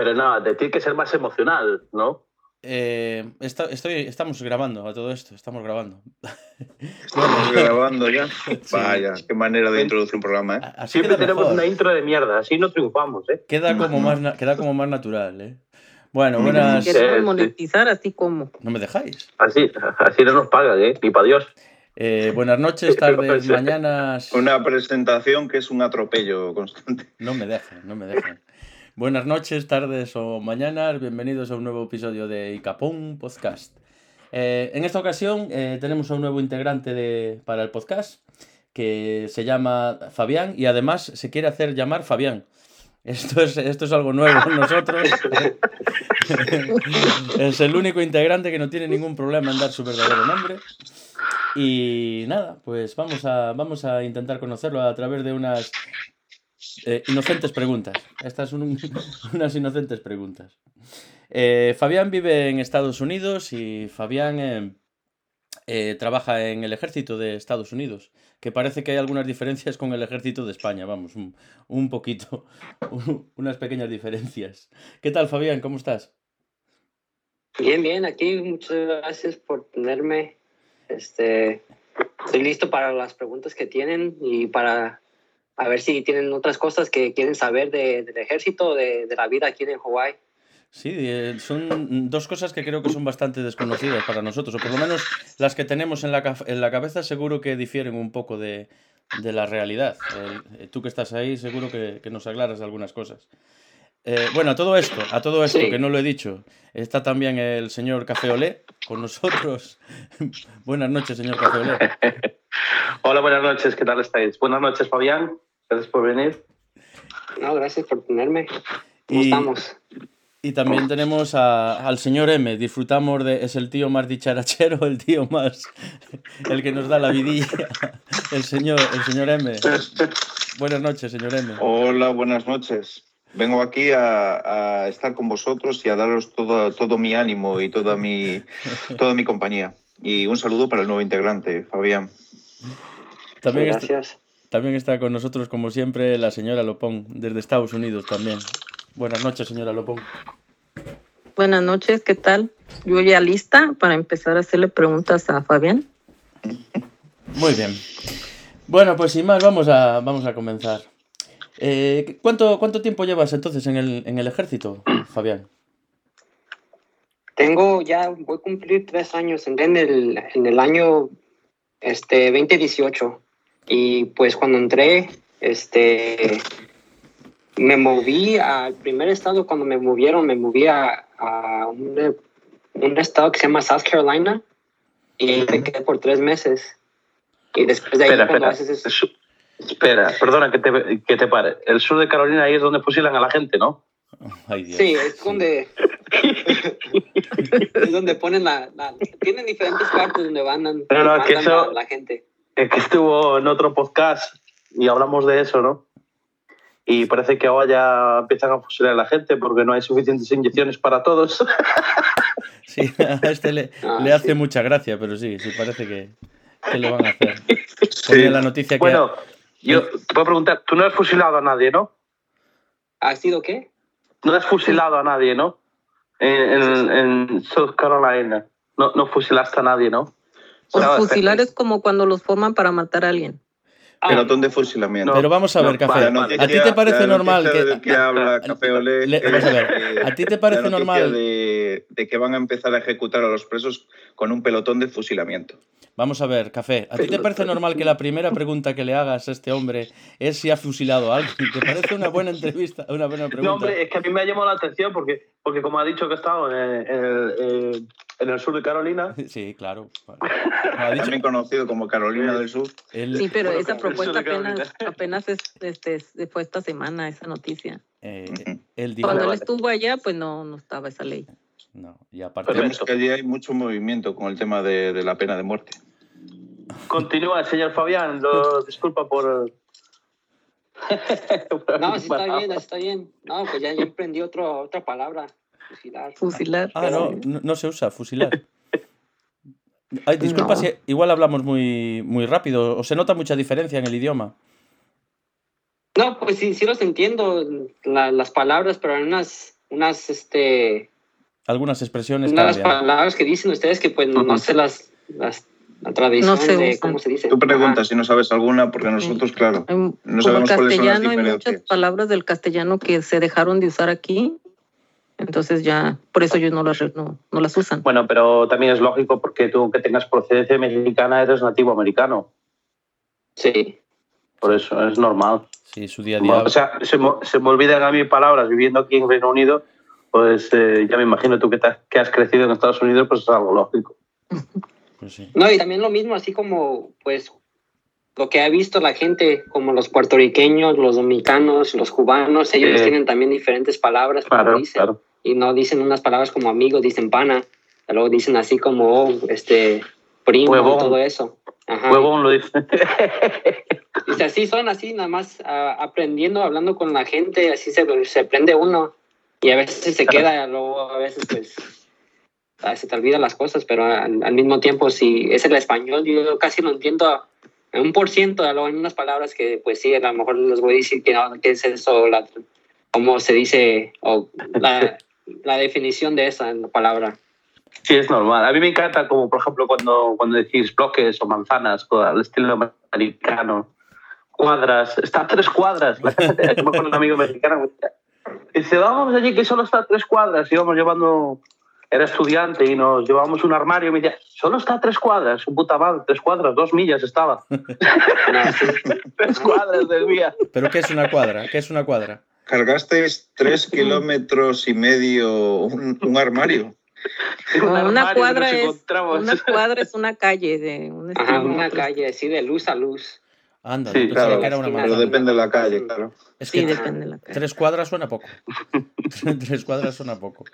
Pero no, de tiene que ser más emocional, ¿no? Eh, está- estoy, estamos grabando a todo esto, estamos grabando. Estamos grabando ya. Vaya, qué manera de introducir un programa, ¿eh? Así Siempre tenemos mejor. una intro de mierda, así no triunfamos, ¿eh? Queda como más, queda como más natural, ¿eh? Bueno, Mm. buenas... Sí. Queremos monetizar así como. ¿No me dejáis? Así, así no nos pagan, ¿eh? Ni para Dios. Eh, buenas noches, tardes, mañanas... Una presentación que es un atropello constante. No me dejan, no me dejan. Buenas noches, tardes o mañanas, bienvenidos a un nuevo episodio de Icapón Podcast. Eh, en esta ocasión eh, tenemos a un nuevo integrante de, para el podcast que se llama Fabián y además se quiere hacer llamar Fabián. Esto es, esto es algo nuevo en nosotros. es el único integrante que no tiene ningún problema en dar su verdadero nombre. Y nada, pues vamos a, vamos a intentar conocerlo a través de unas eh, inocentes preguntas. Estas son un- unas inocentes preguntas. Eh, Fabián vive en Estados Unidos y Fabián eh, eh, trabaja en el ejército de Estados Unidos, que parece que hay algunas diferencias con el ejército de España, vamos, un, un poquito, unas pequeñas diferencias. ¿Qué tal, Fabián? ¿Cómo estás? Bien, bien, aquí muchas gracias por tenerme. Este, estoy listo para las preguntas que tienen y para a ver si tienen otras cosas que quieren saber de- del ejército, de, de la vida aquí en Hawái. Sí, eh, son dos cosas que creo que son bastante desconocidas para nosotros, o por lo menos las que tenemos en la, en la cabeza seguro que difieren un poco de, de la realidad. Eh, tú que estás ahí seguro que, que nos aclaras algunas cosas. Eh, bueno, a todo esto, a todo esto, Sí. que no lo he dicho, está también el señor Café Olé con nosotros. Buenas noches, señor Café Olé. Hola, buenas noches, ¿qué tal estáis? Buenas noches, Fabián. Gracias por venir. No, gracias por tenerme. ¿Cómo Y- estamos? Y también tenemos a- al señor M. Disfrutamos de. Es el tío más dicharachero, el tío más. El que nos da la vidilla. El señor, el señor M. Buenas noches, señor M. Hola, buenas noches. Vengo aquí a, a estar con vosotros y a daros todo, todo mi ánimo y toda mi, toda mi compañía. Y un saludo para el nuevo integrante, Fabián. También está, gracias. También está con nosotros, como siempre, la señora Lopón, desde Estados Unidos también. Buenas noches, señora Lopón. Buenas noches, ¿qué tal? Yo ya lista para empezar a hacerle preguntas a Fabián. Muy bien. Bueno, pues sin más, vamos a, vamos a comenzar. Eh, ¿cuánto, ¿Cuánto tiempo llevas entonces en el, en el ejército, Fabián? Tengo ya, voy a cumplir tres años en en el, en el año este, 2018. Y pues cuando entré, este, me moví al primer estado, cuando me movieron, me moví a, a un, un estado que se llama South Carolina y me quedé por tres meses. Y después de ahí, Espera, cuando espera. haces eso- Espera, perdona que te, que te pare. El sur de Carolina ahí es donde fusilan a la gente, ¿no? Ay, Dios. Sí, es donde. es donde ponen la, la- Tienen diferentes partes donde van No, no, que eso- la, la gente. Es que estuvo en otro podcast y hablamos de eso, ¿no? Y parece que ahora ya empiezan a fusilar a la gente porque no hay suficientes inyecciones para todos. Sí, a este le, Ah, le hace sí. mucha gracia, pero sí, sí parece que, que lo van a hacer. Sí. Ponía la noticia que Bueno, yo te puedo preguntar, tú no has fusilado a nadie, ¿no? ¿Ha sido qué? No has fusilado a nadie, ¿no? En, en, en South Carolina. No, no fusilaste a nadie, ¿no? Pues No, fusilar es como cuando los forman para matar a alguien. Pelotón de fusilamiento. Pero vamos a No, ver, Café. La vale. ¿A ti te parece la normal que... que habla Café Olé, Le- vamos a ver, ¿a ti te parece normal? De, de que van a empezar a ejecutar a los presos con un pelotón de fusilamiento. Vamos a ver, Café. ¿A ti te parece normal que la primera pregunta que le hagas a este hombre es si ha fusilado a alguien? ¿Te parece una buena entrevista? Una buena pregunta. No, hombre, es que a mí me ha llamado la atención porque, porque como ha dicho que ha estado en el, en el- en el sur de Carolina, Sí, claro. Bueno, ha dicho, También conocido como Carolina del Sur. él, Sí, pero Bueno, esa el propuesta apenas, apenas es, este, fue esta semana, esa noticia. eh, Ujú. él dijo... Cuando él estuvo allá, pues no, no estaba esa ley. No, y aparte... Perfecto. Vemos que allí hay mucho movimiento con el tema de, de la pena de muerte. continúa, señor Fabián. Lo, disculpa por. No, sí está bien, está bien. No, pues ya, ya aprendí otro, otra palabra. Fusilar. Fusilar. Ah, no, no, no se usa, fusilar. Ay, disculpa No. si igual hablamos muy, muy rápido, o se nota mucha diferencia en el idioma. No, pues sí, sí los entiendo, la- las palabras, pero hay unas, unas, este, Algunas expresiones unas palabras que dicen ustedes que pues no, no sé las, las la tradición No se de cómo se dice. Tú preguntas Ajá. si no sabes alguna, porque nosotros, claro, Hay- no como sabemos cuáles son las castellano hay muchas diferencias. palabras del castellano que se dejaron de usar aquí. Entonces ya, por eso ellos no las, no, no las usan. Bueno, pero también es lógico porque tú que tengas procedencia mexicana eres nativo americano. Sí. Por eso es normal. Sí, su día a día. O sea, se me, se me olvidan a mí palabras viviendo aquí en Reino Unido, pues eh, ya me imagino tú que, te has, que has crecido en Estados Unidos, pues es algo lógico. pues sí. No, y también lo mismo, así como, pues, lo que ha visto la gente, como los puertorriqueños, los dominicanos, los cubanos, ellos Sí. tienen también diferentes palabras, como Claro, dicen. claro. y no dicen unas palabras como amigo, dicen pana, luego dicen así como, oh, este, primo, Huevón. todo eso. Ajá. Huevón lo dice. Dice, así son, así, nada más ah, aprendiendo, hablando con la gente, así se, se aprende uno. Y a veces se queda, luego a veces pues ah, se te olvidan las cosas, pero al, al mismo tiempo, si es el español, yo casi lo entiendo en un por ciento, luego hay unas palabras que pues sí, a lo mejor les voy a decir que no, qué es eso, la, cómo se dice, o la, la definición de esa palabra. Sí, es normal. A mí me encanta, como por ejemplo, cuando, cuando decís bloques o manzanas, al estilo americano, cuadras, está a tres cuadras. La casa yo me acuerdo un amigo mexicano. Dice, vamos allí que solo está a tres cuadras. Íbamos llevando, era estudiante y nos llevábamos un armario y me decía, solo está a tres cuadras. Su puta madre, tres cuadras, dos millas estaba. Tres cuadras del día. ¿Pero qué es una cuadra? ¿Qué es una cuadra? Cargasteis tres kilómetros y medio un, un armario. Un una cuadra es una cuadra es una calle de un Ajá, una calle, así de luz a luz. Anda, Sí, claro, que era una Pero manzana. depende de la calle, claro. Es Sí, que depende de la calle. tres cuadras suena poco. tres cuadras suena poco.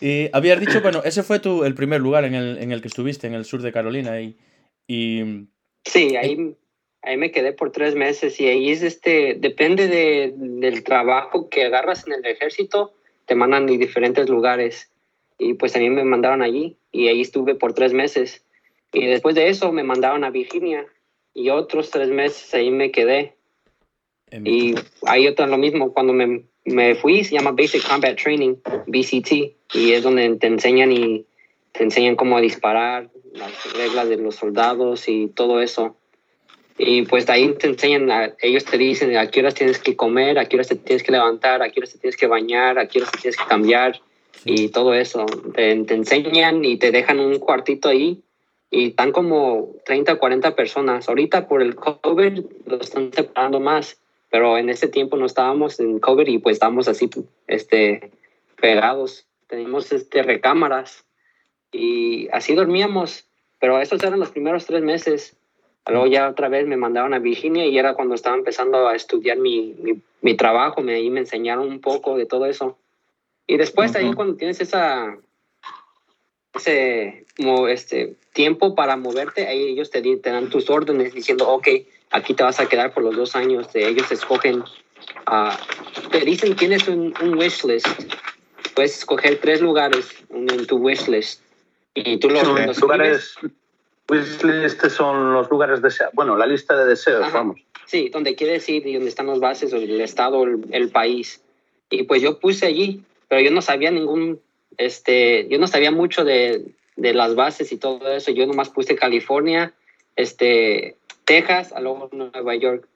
Y habías dicho, bueno, ese fue tu, el primer lugar en el, en el que estuviste, en el sur de Carolina. Y, y Sí, ahí, ahí me quedé por tres meses y ahí es este, depende de, del trabajo que agarras en el ejército, te mandan de diferentes lugares. Y pues a mí me mandaron allí y ahí estuve por tres meses. Y después de eso me mandaron a Virginia y otros tres meses ahí me quedé. en- Y ahí otra lo mismo, cuando me, me fui se llama Basic Combat Training, BCT, y es donde te enseñan y te enseñan cómo disparar, las reglas de los soldados y todo eso. Y pues ahí te enseñan, a- ellos te dicen a qué horas tienes que comer, a qué horas te tienes que levantar, a qué horas te tienes que bañar, a qué horas te tienes que cambiar y todo eso. Te, te enseñan y te dejan un cuartito ahí y están como 30 o 40 personas. Ahorita por el COVID lo están separando más, pero en ese tiempo no estábamos en COVID y pues estábamos así este, pegados. Teníamos este, recámaras y así dormíamos, pero esos eran los primeros tres meses. Luego ya otra vez me mandaron a Virginia y era cuando estaba empezando a estudiar mi, mi, mi trabajo, me, ahí me enseñaron un poco de todo eso. Y después ahí Ujú. cuando tienes esa, ese como este tiempo para moverte, ahí ellos te, te dan tus órdenes diciendo, ok, aquí te vas a quedar por los dos años. De ellos escogen, ah, te dicen tienes un, un wish list. Puedes escoger tres lugares en, tu wish list. Y tú los, Son los lugares, wishlist son los lugares deseados. Bueno, la lista de deseos, Ajá. vamos. Sí, donde quieres ir y donde están las bases, o el estado, el, el país. Y pues yo puse allí, pero yo no sabía ningún, este, yo no sabía mucho de, de las bases y todo eso. Yo nomás puse California, este, Texas, a luego Nueva York.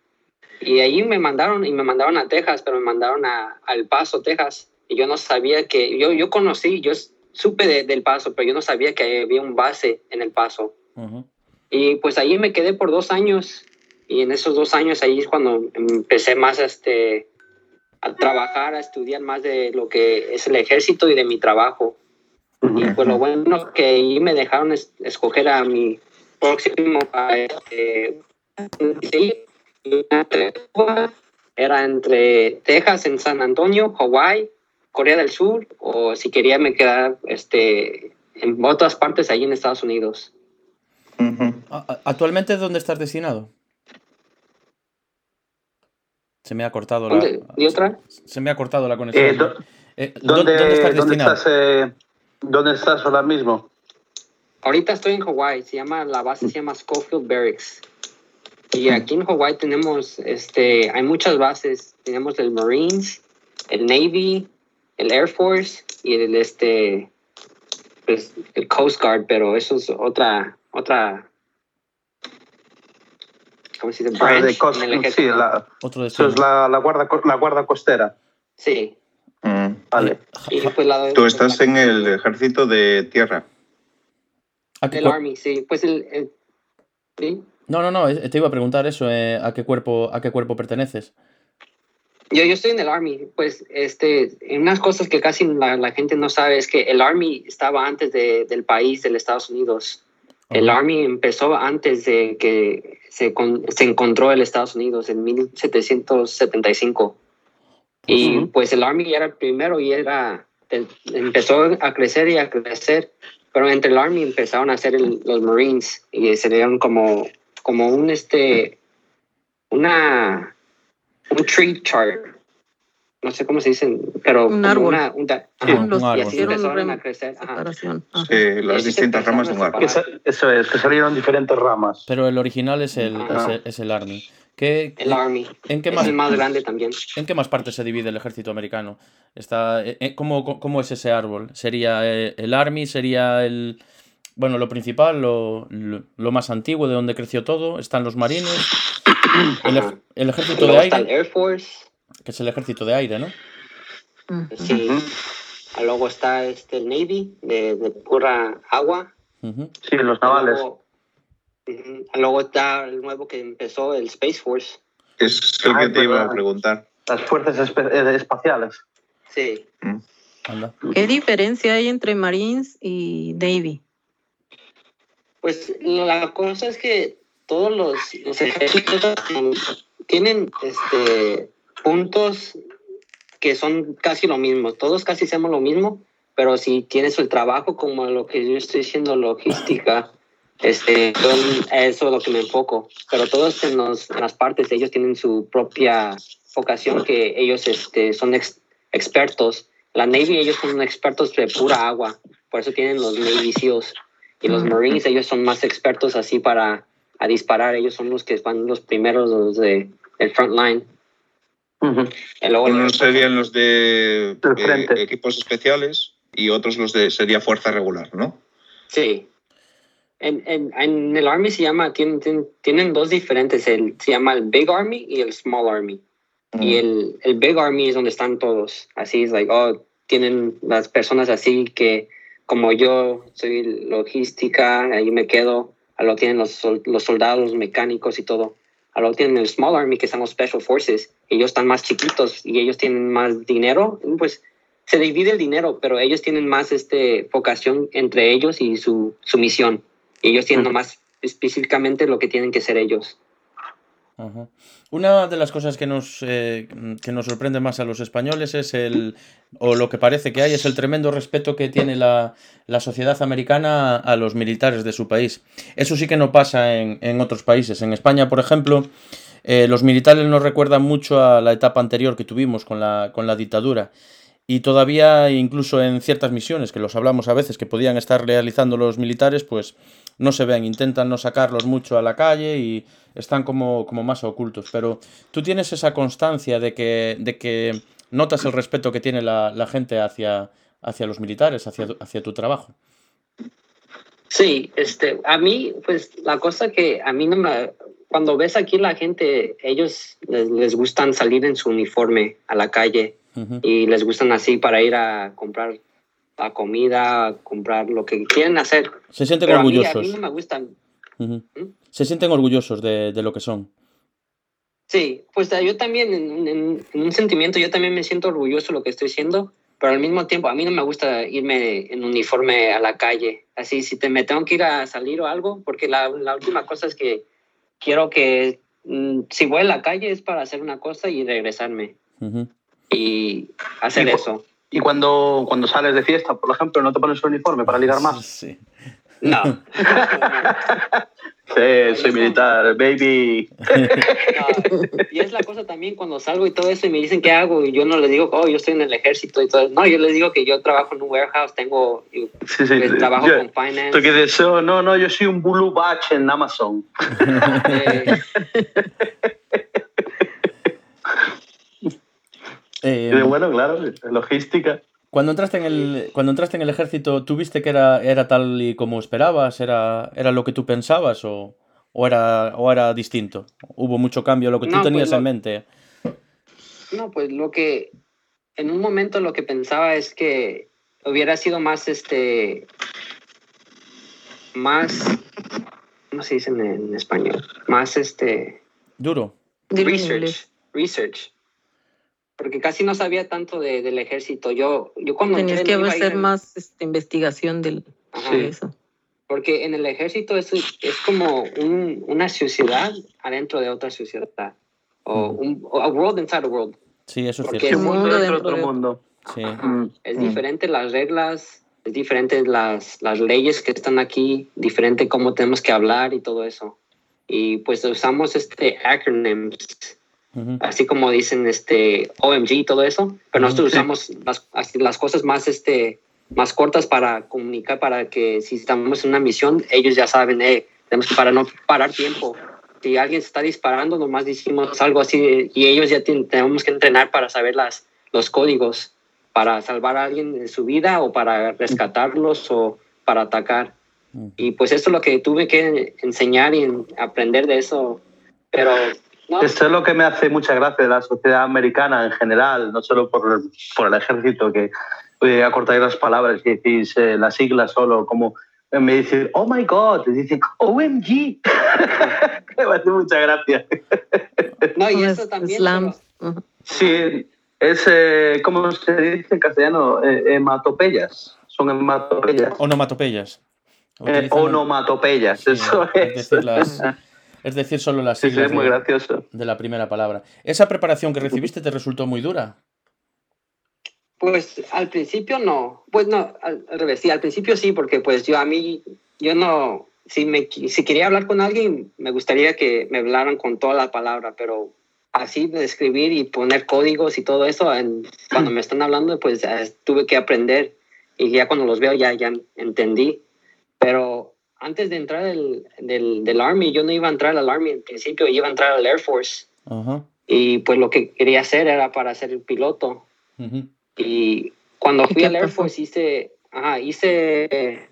Y ahí me mandaron, y me mandaron a Texas, pero me mandaron a, a El Paso, Texas. Y yo no sabía que, yo, yo conocí, yo supe de- del Paso, pero yo no sabía que había un base en El Paso. Y pues ahí me quedé por dos años. Y en esos dos años ahí es cuando empecé más este, a trabajar, a estudiar más de lo que es el ejército y de mi trabajo. Y pues lo bueno que ahí me dejaron es- escoger a mi próximo este, sí, era entre Texas en San Antonio, Hawaii, Corea del Sur, o si quería me quedar este, en otras partes ahí en Estados Unidos. ¿Actualmente dónde estás destinado? Se me ha cortado la. ¿Dónde? ¿Y otra? Se me ha cortado la conexión. Eh, Eh, ¿dó- ¿Dónde, ¿Dónde estás dónde destinado? estás, eh, ¿Dónde estás ahora mismo? Ahorita estoy en Hawaii, se llama, la base se llama Schofield Barracks. Y aquí en Hawaii tenemos, este, hay muchas bases. Tenemos el Marines, el Navy, el Air Force y el este pues, el Coast Guard, pero eso es otra otra ¿cómo se dice? Ah, de Branch cos- en el sí, la, Otro eso es la, la, guarda, la guarda costera. Sí. Mm. Vale. Y pues la Tú estás en el ejército de tierra. ¿A qué el Army, sí. Pues el, el- sí. No, no, no, te iba a preguntar eso, eh, ¿a qué cuerpo, a qué cuerpo perteneces? Yo, yo estoy en el Army, pues este, unas cosas que casi la, la gente no sabe es que el Army estaba antes de- del país, del Estados Unidos. El. Army empezó antes de que se, con- se encontró el Estados Unidos en 1775. Y Ujú. pues el Army era el primero y era, el- empezó a crecer y a crecer. Pero entre el Army empezaron a hacer el- los Marines y se dieron como, como un, este, una, un tree chart. No sé cómo se dicen, pero Un como árbol. una, un ajá. un Los árbol. Y así empezaron a crecer. ajá. separación. Ajá. Sí, las distintas ramas de un árbol. eso es, que salieron diferentes ramas. Pero el original es el, es el, es el Army. ¿Qué, El Army. ¿en, qué Es más, el más grande también. ¿En qué más partes se divide el ejército americano? Está, eh, eh, ¿cómo, cómo es ese árbol? ¿Sería eh, el Army? ¿Sería el... Bueno, lo principal, lo, lo, lo más antiguo, de donde creció todo? Están los marines, el, ejército de está el aire, Air Force. que es el ejército de aire, ¿no? Sí. Luego está este, el Navy, de, de pura agua. Sí, los navales. Luego, luego está el nuevo que empezó, el Space Force. Es Ah, que es te iba a preguntar. Las fuerzas eh, espaciales. Sí. Anda. ¿Qué diferencia hay entre Marines y Navy? Pues la cosa es que todos los, los ejércitos tienen este, puntos que son casi lo mismo. Todos casi hacemos lo mismo, pero si tienes el trabajo como lo que yo estoy diciendo, logística, este, yo en eso es lo que me enfoco. Pero todos en, los- en las partes, ellos tienen su propia vocación que ellos este, son ex- expertos. La Navy, ellos son expertos de pura agua, por eso tienen los Navy SEALs. Y los. Marines, ellos son más expertos así para a disparar. Ellos son los que van los primeros, los de el front line. Y luego Unos serían los de Del eh, equipos especiales y otros los de sería fuerza regular, ¿no? Sí. En, en, en el Army se llama, tienen, tienen, tienen dos diferentes. El, se llama el Big Army y el Small Army. Y el, el Big Army es donde están todos. Así es, like, oh, tienen las personas así que, como yo, soy logística, ahí me quedo. A lo tienen los, los soldados, mecánicos y todo. A lo tienen el Small Army, que son los Special Forces. Ellos están más chiquitos y ellos tienen más dinero. Pues se divide el dinero, pero ellos tienen más este, vocación entre ellos y su, su misión. Y tienen Ujú. más específicamente lo que tienen que ser ellos. Ajá. Una de las cosas que nos, eh, que nos sorprende más a los españoles es el, o lo que parece que hay, es el tremendo respeto que tiene la, la sociedad americana a los militares de su país. Eso sí que no pasa en, en otros países. En España, por ejemplo, eh, los militares nos recuerdan mucho a la etapa anterior que tuvimos con la, con la dictadura. Y todavía, incluso en ciertas misiones, que los hablamos a veces, que podían estar realizando los militares, pues no se ven, intentan no sacarlos mucho a la calle y están como, como más ocultos. Pero tú tienes esa constancia de que, de que notas el respeto que tiene la, la gente hacia, hacia los militares, hacia, tu- hacia tu trabajo. Sí, este, a mí, pues la cosa que a mí no me... Cuando ves aquí la gente, ellos les, les gustan salir en su uniforme a la calle y les gustan así para ir a comprar la comida, a comprar lo que quieren hacer. Se sienten Pero a mí, a orgullosos. mí no me gustan. ¿Mm? Se sienten orgullosos de, de lo que son. Sí, pues yo también, en, en- en un sentimiento, yo también me siento orgulloso de lo que estoy haciendo, pero al mismo tiempo a mí no me gusta irme en uniforme a la calle. Así, si te, me tengo que ir a salir o algo, porque la, la última cosa es que quiero que, mm, si voy a la calle es para hacer una cosa y regresarme y hacer Y eso. Y cuando, cuando sales de fiesta, por ejemplo, no te pones un uniforme para ligar más. Sí. No. Sí, soy militar, baby. No, y es la cosa también cuando salgo y todo eso y me dicen qué hago y yo no les digo, oh, yo estoy en el ejército y todo. No, yo les digo que yo trabajo en un warehouse, tengo, yo, Sí, sí. pues, trabajo Yo- con finance. Tú que dices, "Oh, no, no, yo soy un blue batch en Amazon. eh, bueno, claro, logística. Cuando entraste en el, cuando entraste en el ejército, ¿tuviste que era, era tal y como esperabas? ¿Era, era lo que tú pensabas o, o era, o era distinto? ¿Hubo mucho cambio lo que tú No, pues tenías lo- en mente? No, pues lo que en un momento lo que pensaba es que hubiera sido más este más ¿cómo se dice en, en español? Más este Duro. Research, research. Porque casi no sabía tanto de- del ejército. Yo yo cuando Tenías entré que ir hacer en- más este, investigación del, Ajá. de eso. Porque en el ejército es, es como un- una sociedad adentro de otra sociedad. O un o a world inside a world. Sí, eso es cierto. Un mundo mundo dentro de otro mundo. Sí. Mm. Es Mm. diferente las reglas, es diferente las, las leyes que están aquí, diferente cómo tenemos que hablar y todo eso. Y pues usamos este acronyms, Ujú. así como dicen este OMG y todo eso, pero nosotros usamos las, las cosas más este más cortas para comunicar, para que si estamos en una misión, ellos ya saben, eh, tenemos que para no parar tiempo. Si alguien se está disparando, nomás decimos algo así y ellos ya tienen- tenemos que entrenar para saber las, los códigos para salvar a alguien de su vida o para rescatarlos o para atacar. Y pues eso es lo que tuve que enseñar y en- aprender de eso. Pero no, Esto es lo que me hace mucha gracia de la sociedad americana en general, no solo por, por el ejército, que eh, acortáis las palabras y decís eh, las siglas solo, como eh, me dicen, oh my god, y dicen, OMG. me hace mucha gracia. no, y eso es- también. Sí, es, eh, ¿cómo se dice en castellano? Eh, hematopeyas. Son hematopeyas. Onomatopeyas. Eh, onomatopeyas, sí, eso es es. decir, las- es decir, solo las Sí, sí, siglas es muy de, gracioso. de la primera palabra. ¿Esa preparación que recibiste te resultó muy dura? Pues al principio no, pues no, al, al revés, sí, al principio sí, porque pues yo a mí, yo no, si, me, si quería hablar con alguien, me gustaría que me hablaran con toda la palabra, pero así de escribir y poner códigos y todo eso, en- cuando me están hablando, pues eh, tuve que aprender y ya cuando los veo ya, ya entendí. Pero antes de entrar del, del, del Army, yo no iba a entrar al Army en principio, iba a entrar al Air Force Ajá. y pues lo que quería hacer era para ser piloto. ujú. Y cuando ¿Y fui al Air? Force hice, ajá, hice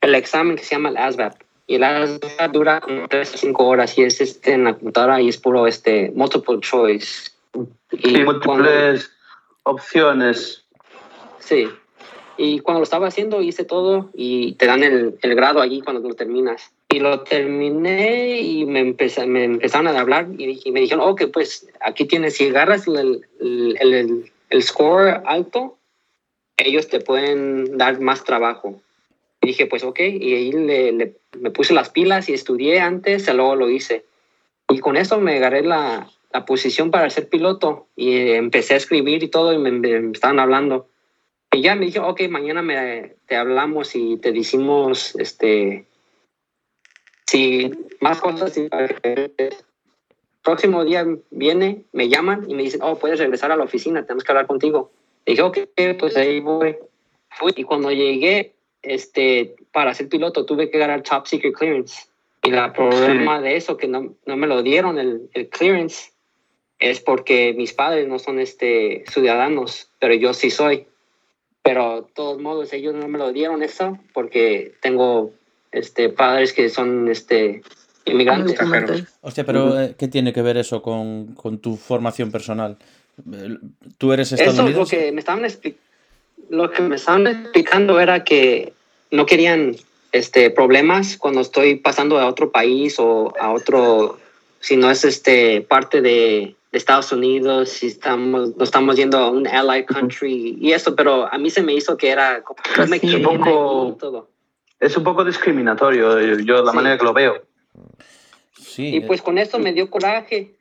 el examen que se llama el ASVAB. Y el ASVAB dura como 3 o 5 horas y es este, en la computadora y es puro este, multiple choice. Y múltiples opciones. sí. Y cuando lo estaba haciendo hice todo y te dan el, el grado allí cuando lo terminas. Y lo terminé y me, empecé, me empezaron a hablar y, y me dijeron, ok, pues aquí tienes, si agarras el, el, el, score alto, ellos te pueden dar más trabajo. Y dije, pues ok, y ahí le, le- me puse las pilas y estudié antes, y luego lo hice. Y con eso me agarré la, la posición para ser piloto y empecé a escribir y todo y me, me estaban hablando. Y ya me dijo, ok, mañana me, te hablamos y te decimos, este, si más cosas. próximo día viene, me llaman y me dicen, oh, puedes regresar a la oficina, tenemos que hablar contigo. Y dije, ok, pues ahí voy. Fui y cuando llegué, este, para ser piloto tuve que ganar Top Secret Clearance. Y el problema de eso, que no, no me lo dieron el, el clearance, es porque mis padres no son este, ciudadanos, pero yo sí soy. Pero de todos modos, ellos no me lo dieron eso porque tengo este, padres que son este, inmigrantes. Hostia, pero Ujú. eh, ¿qué tiene que ver eso con, con tu formación personal? ¿Tú eres Eso es lo estadounidense? que me estaban expli- lo que me estaban explicando era que no querían este problemas cuando estoy pasando a otro país o a otro si no es este parte de, de Estados Unidos si estamos no estamos yendo a un allied country y eso pero a mí se me hizo que era como me Así, quieren un poco- y todo Es un poco discriminatorio, yo, yo la Sí. manera que lo veo. Sí. Y pues con eso me dio coraje.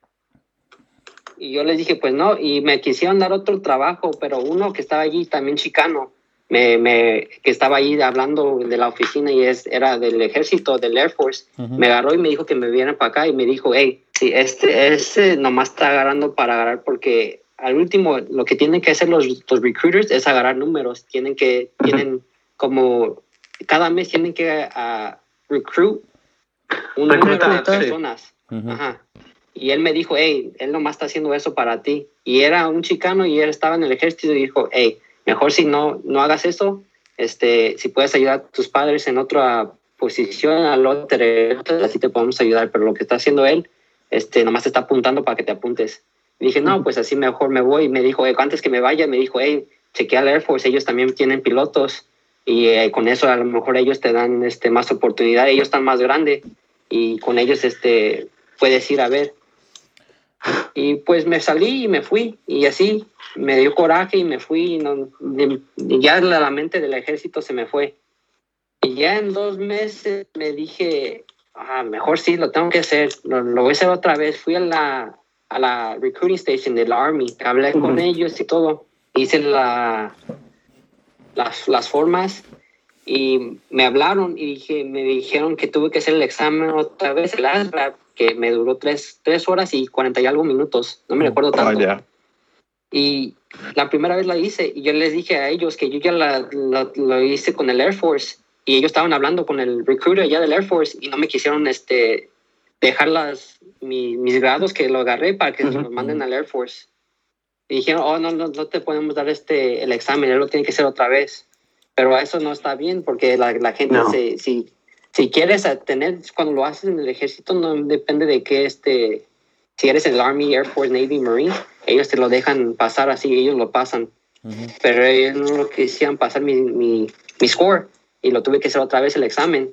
Y yo les dije, pues no, y me quisieron dar otro trabajo, pero uno que estaba allí también chicano, me, me, que estaba ahí hablando de la oficina y es, era del ejército, del Air Force, eh, ujú. me agarró y me dijo que me viera para acá y me dijo, hey, si este, este nomás está agarrando para agarrar porque al último lo que tienen que hacer los, los recruiters es agarrar números, tienen que, tienen como, cada mes tienen que ah, recruit un número de sí. personas. Ujú. Ajá. Y él me dijo, hey, él nomás está haciendo eso para ti. Y era un chicano y él estaba en el ejército y dijo, hey, mejor si no, no hagas eso, este, si puedes ayudar a tus padres en otra posición, al otro, así te podemos ayudar. Pero lo que está haciendo él, este, nomás te está apuntando para que te apuntes. Y dije, no, pues así mejor me voy. Y me dijo, hey, antes que me vaya, me dijo, hey, chequea al Air Force, ellos también tienen pilotos. Y eh, con eso a lo mejor ellos te dan este, más oportunidad. Ellos están más grandes y con ellos este, puedes ir a ver. Y pues me salí y me fui. Y así me dio coraje y me fui. Y, no, y ya la mente del ejército se me fue. Y ya en dos meses me dije, ah, mejor sí, lo tengo que hacer. Lo, lo voy a hacer otra vez. Fui a la, a la recruiting station del Army. Hablé con ellos y todo. Hice la, las, las formas y me hablaron y dije, me dijeron que tuve que hacer el examen otra vez, el ASVAB, que me duró tres, tres horas y cuarenta y algo minutos, no me recuerdo tanto. Vaya. Y la primera vez la hice y yo les dije a ellos que yo ya la, la- lo hice con el Air Force y ellos estaban hablando con el recruiter ya del Air Force y no me quisieron este, dejar las, mi- mis grados que lo agarré para que Ujú. los manden al Air Force. Y dijeron, oh, no, no, no te podemos dar este, el examen, él lo tiene que hacer otra vez. Pero eso no está bien porque la, la gente, No. se, si, si quieres tener, cuando lo haces en el ejército, no depende de qué este, si eres el Army, Air Force, Navy, Marine, ellos te lo dejan pasar así, ellos lo pasan. Ujú. Pero ellos no lo quisieran pasar mi, mi, mi score y lo tuve que hacer otra vez el examen.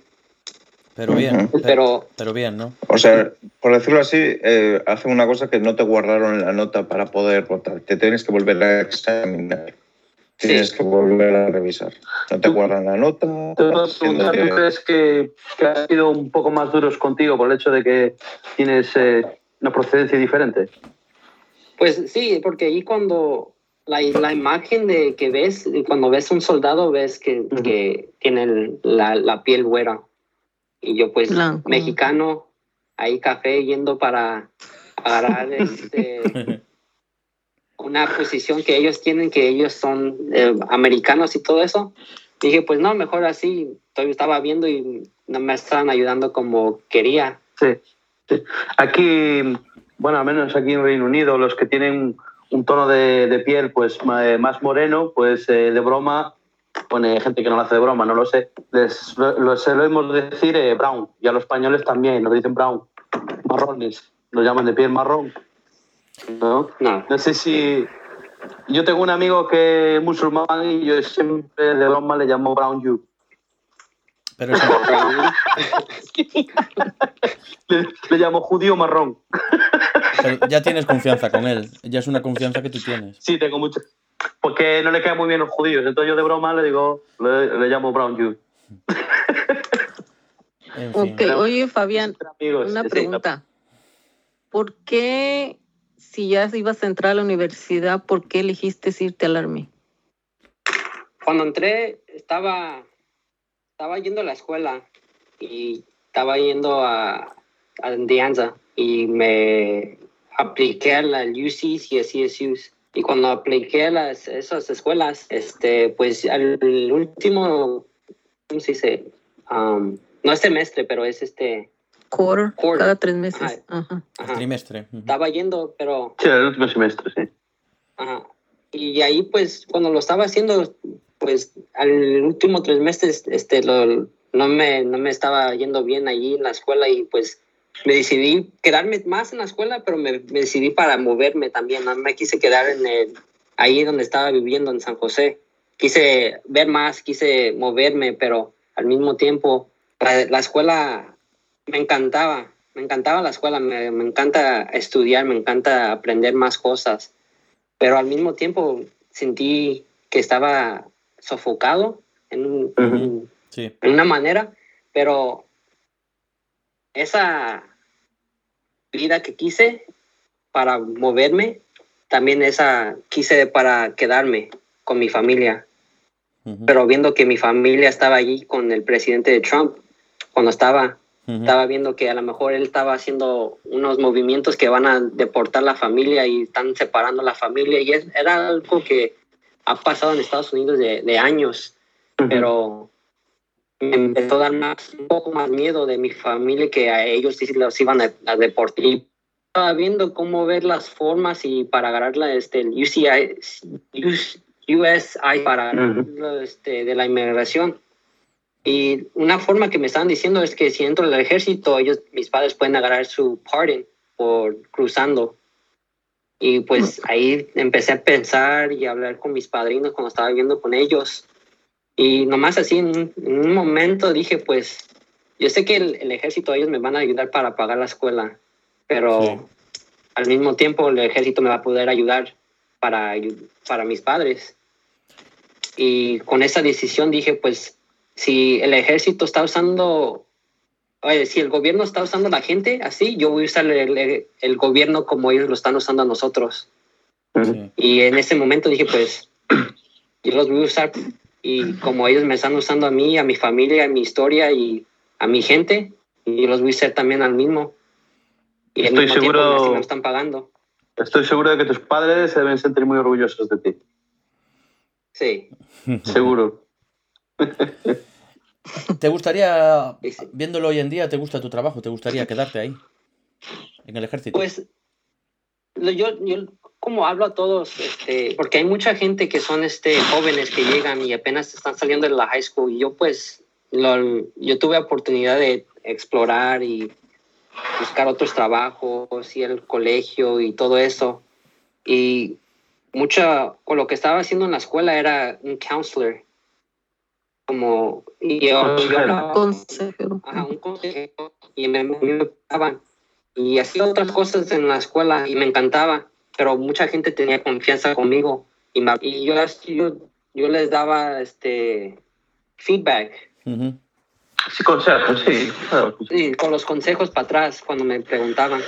Pero bien, Ujú. pero, Pero pero bien, ¿no? O sea, por decirlo así, eh, hacen una cosa que no te guardaron en la nota para poder votar. Te tienes que volver a examinar. Tienes que volver a revisar. No te guardan la nota. Diciendo preguntar, ¿tú que- crees que, que sido un poco más duros contigo por el hecho de que tienes eh, una procedencia diferente? Pues sí, porque ahí cuando la, la imagen de que ves, cuando ves un soldado, ves que, Ujú. que tiene el- la, la piel güera. Y yo pues Blanco. mexicano, ahí café yendo para agarrar este, una posición que ellos tienen, que ellos son eh, americanos y todo eso. Dije, pues no, mejor así. Todavía estaba viendo y no me estaban ayudando como quería. Sí, sí. Aquí, bueno, al menos aquí en Reino Unido, los que tienen un tono de, de piel pues eh, más moreno, pues eh, de broma, pone gente que no lo hace de broma, no lo sé, les lo, lo solemos decir eh, brown, y a los españoles también nos dicen brown, marrones, los llaman de piel marrón. ¿no? No, No sé si... Yo tengo un amigo que es musulmán y yo siempre de broma le llamo brown you. Pero eso, Le, le llamo judío marrón. pero ya tienes confianza con él. Ya es una confianza que tú tienes. Sí, tengo mucho. Porque no le quedan muy bien los judíos. Entonces yo de broma le digo, le, le llamo Brown Jew. En fin. Ok, oye Fabián, una pregunta. ¿Por qué, si ya ibas a entrar a la universidad, por qué elegiste irte al Army? cuando entré estaba estaba yendo a la escuela y estaba yendo a, a Dianza y me apliqué a la UCs y a CSUs y cuando apliqué a las, esas escuelas este pues al último ¿cómo se dice? Um, no es semestre pero es este Quarter, Quarter. cada tres meses. Ajá. ajá, Trimestre. Ujú. estaba yendo pero Sí, el último semestre, sí. Ajá. Y ahí, pues, cuando lo estaba haciendo, pues, al último tres meses, este, lo, no, me, no me estaba yendo bien allí en la escuela y, pues, me decidí quedarme más en la escuela, pero me, decidí para moverme también. No me quise quedar en el, ahí donde estaba viviendo, en San José. Quise ver más, quise moverme, pero al mismo tiempo, la, la escuela me encantaba. Me encantaba la escuela, me, me encanta estudiar, me encanta aprender más cosas pero al mismo tiempo sentí que estaba sofocado en, un- Ujú. Sí. en una manera, pero esa vida que quise para moverme, también esa quise para quedarme con mi familia, pero viendo que mi familia estaba allí con el presidente de Trump, cuando estaba, estaba viendo que a lo mejor él estaba haciendo unos movimientos que van a deportar la familia y están separando la familia y es- era algo que ha pasado en Estados Unidos de, de años, pero me empezó a dar más, un poco más miedo de mi familia que a ellos sí los iban a, a deportar. Estaba viendo cómo ver las formas y para agarrarla este, el UCI, USI para este, de la inmigración. Y una forma que me estaban diciendo es que si entro al ejército, ellos, mis padres pueden agarrar su pardon por cruzando. Y pues ahí empecé a pensar y a hablar con mis padrinos cuando estaba viviendo con ellos. Y nomás así, en, un momento dije, pues, yo sé que el, ejército, ellos me van a ayudar para pagar la escuela, pero al mismo tiempo el ejército me va a poder ayudar para, para mis padres. Y con esa decisión dije, pues, si el ejército está usando, oye, si el gobierno está usando a la gente así, yo voy a usar el, el, gobierno como ellos lo están usando a nosotros. Y en ese momento dije, pues, yo los voy a usar y como ellos me están usando a mí, a mi familia, a mi historia y a mi gente, y los voy a hacer también al mismo. Y estoy seguro. me están pagando. Estoy seguro de que tus padres se deben sentir muy orgullosos de ti. Sí. Seguro. ¿Te gustaría, viéndolo hoy en día, te gusta tu trabajo? ¿Te gustaría quedarte ahí? En el ejército. Pues yo, yo como hablo a todos, este, porque hay mucha gente que son este, jóvenes que llegan y apenas están saliendo de la high school. Y yo pues, yo tuve oportunidad de explorar y buscar otros trabajos y el colegio y todo eso. Y mucho, con lo que estaba haciendo en la escuela era un counselor como y yo, un consejero. un consejero y me, me, y hacía otras cosas en la escuela y me encantaba pero mucha gente tenía confianza conmigo y, y yo, yo, yo, les daba este feedback. Sí consejos sí sí con los consejos para atrás cuando me preguntaban.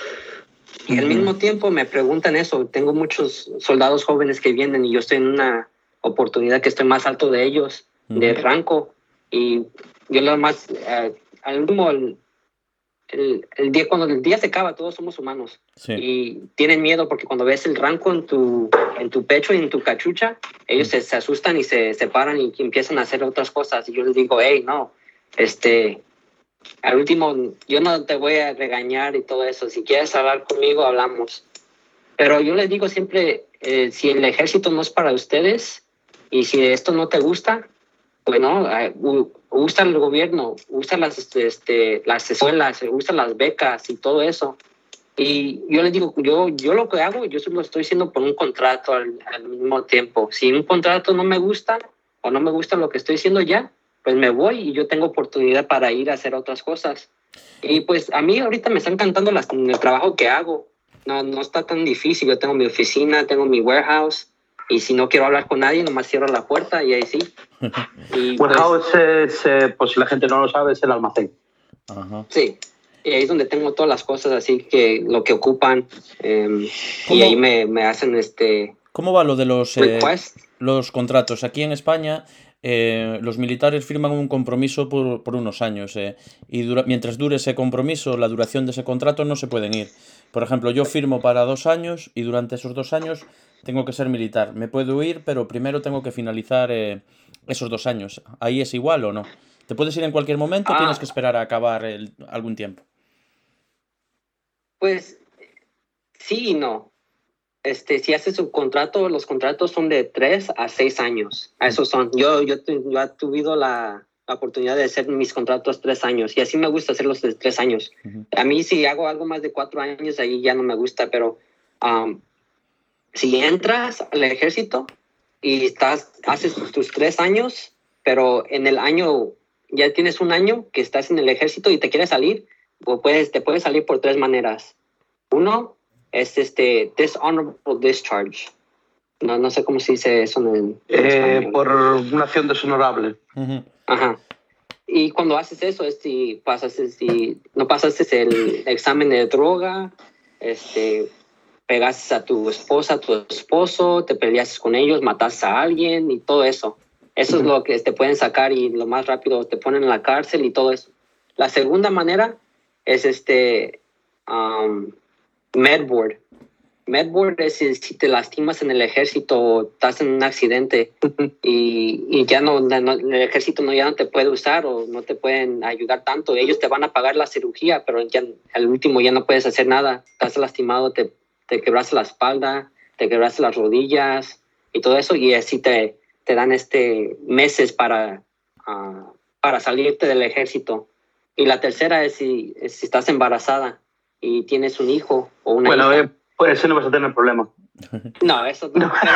Y al mismo tiempo me preguntan eso tengo muchos soldados jóvenes que vienen y yo estoy en una oportunidad que estoy más alto de ellos de rango y yo lo más eh, al último el, el, día cuando el día se acaba todos somos humanos. Y tienen miedo porque cuando ves el rango en tu en tu pecho y en tu cachucha ellos se, se, asustan y se separan y empiezan a hacer otras cosas. Y yo les digo hey no este al último yo no te voy a regañar y todo eso. Si quieres hablar conmigo hablamos pero yo les digo siempre eh, si el ejército no es para ustedes y si esto no te gusta bueno, usa el gobierno, usa las, este, las escuelas, usa las becas y todo eso. Y yo les digo, yo, yo lo que hago, yo lo estoy haciendo por un contrato al, mismo tiempo. Si un contrato no me gusta o no me gusta lo que estoy haciendo ya, pues me voy y yo tengo oportunidad para ir a hacer otras cosas. Y pues a mí ahorita me está encantando las, el trabajo que hago. No, no está tan difícil. Yo tengo mi oficina, tengo mi warehouse y si no quiero hablar con nadie, nomás cierro la puerta y ahí sí. Y Warehouse pues, es, eh, pues si la gente no lo sabe, es el almacén. Sí, y ahí es donde tengo todas las cosas así que lo que ocupan em, y ahí me, me, hacen este... ¿Cómo va lo de los, eh, los contratos? Aquí en España eh, los militares firman un compromiso por, por unos años y mientras dure ese compromiso, la duración de ese contrato no se pueden ir. Por ejemplo, yo firmo para dos años y durante esos dos años tengo que ser militar. Me puedo ir, pero primero tengo que finalizar eh, esos dos años. ¿Ahí es igual o no? ¿Te puedes ir en cualquier momento o tienes que ah. esperar a acabar algún tiempo? Pues sí y no. Este, si haces un contrato, los contratos son de tres a seis años. Esos son. Yo, yo, yo he tenido la, oportunidad de hacer mis contratos tres años y así me gusta hacerlos de tres años. A mí si hago algo más de cuatro años, ahí ya no me gusta, pero um, si entras al ejército y estás, haces tus tres años, pero en el año, ya tienes un año que estás en el ejército y te quieres salir, o puedes, te puedes salir por tres maneras. Uno es este dishonorable discharge. No, no sé cómo se dice eso en, eh, Por una acción deshonorable. Ajá. Y cuando haces eso, es si pasas, si no pasaste el examen de droga, este, pegaste a tu esposa, a tu esposo, te peleaste con ellos, mataste a alguien y todo eso. Eso es lo que te pueden sacar y lo más rápido te ponen en la cárcel y todo eso. La segunda manera es este um, medboard. Medboard es si, si te lastimas en el ejército o estás en un accidente y, y ya no, no- el ejército no, ya no te puede usar o no te pueden ayudar tanto. Ellos te van a pagar la cirugía, pero ya al último ya no puedes hacer nada. Estás lastimado, te, te quebraste la espalda, te quebraste las rodillas y todo eso y así te, te dan este meses para, ah, para salirte del ejército. Y la tercera es si, es si estás embarazada y tienes un hijo o una Bueno, hija. eh, por eso no vas a tener problemas. No, eso no. Pero,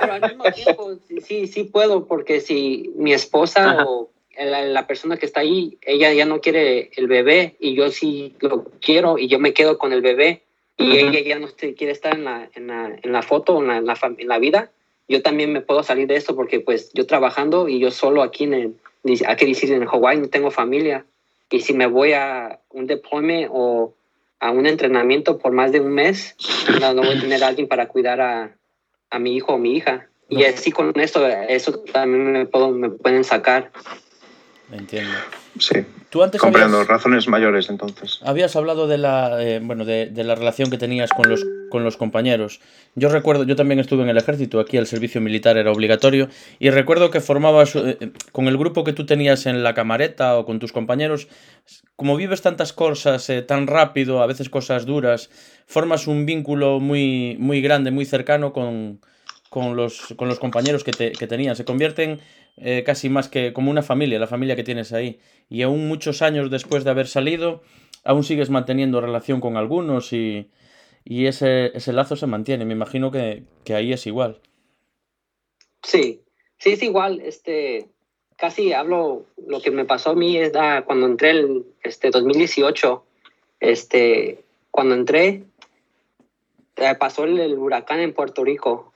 pero al mismo tiempo, sí, sí, sí puedo, porque si mi esposa Ajá. o la, la persona que está ahí, ella ya no quiere el bebé y yo sí lo quiero y yo me quedo con el bebé y ella ya no quiere estar en la, en la, en la foto, en la, en, la, en la vida, yo también me puedo salir de eso porque pues yo trabajando y yo solo aquí en, el, que decir en Hawái no tengo familia y si me voy a un deployment o a un entrenamiento por más de un mes, no, no voy a tener a alguien para cuidar a, a mi hijo o mi hija. Y No. así con esto, eso también me, puedo, me pueden sacar. Entiendo. Sí, Tú antes comprendo. habías, Razones mayores, entonces. habías hablado de la, eh, bueno, de, de la relación que tenías con los, con los compañeros. Yo recuerdo, yo también estuve en el ejército, aquí el servicio militar era obligatorio, y recuerdo que formabas, eh, eh, con el grupo que tú tenías en la camareta o con tus compañeros, como vives tantas cosas eh, tan rápido, a veces cosas duras, formas un vínculo muy, muy grande, muy cercano con, con, los, con los compañeros que, te, que tenían. Se convierten eh, casi más que como una familia, la familia que tienes ahí. Y aún muchos años después de haber salido, aún sigues manteniendo relación con algunos y, y ese, ese lazo se mantiene. Me imagino que, que ahí es igual. Sí, sí, es igual. Este, casi hablo, lo que me pasó a mí es ah, cuando entré en este, 2018, este, cuando entré, eh, pasó el, el huracán en Puerto Rico.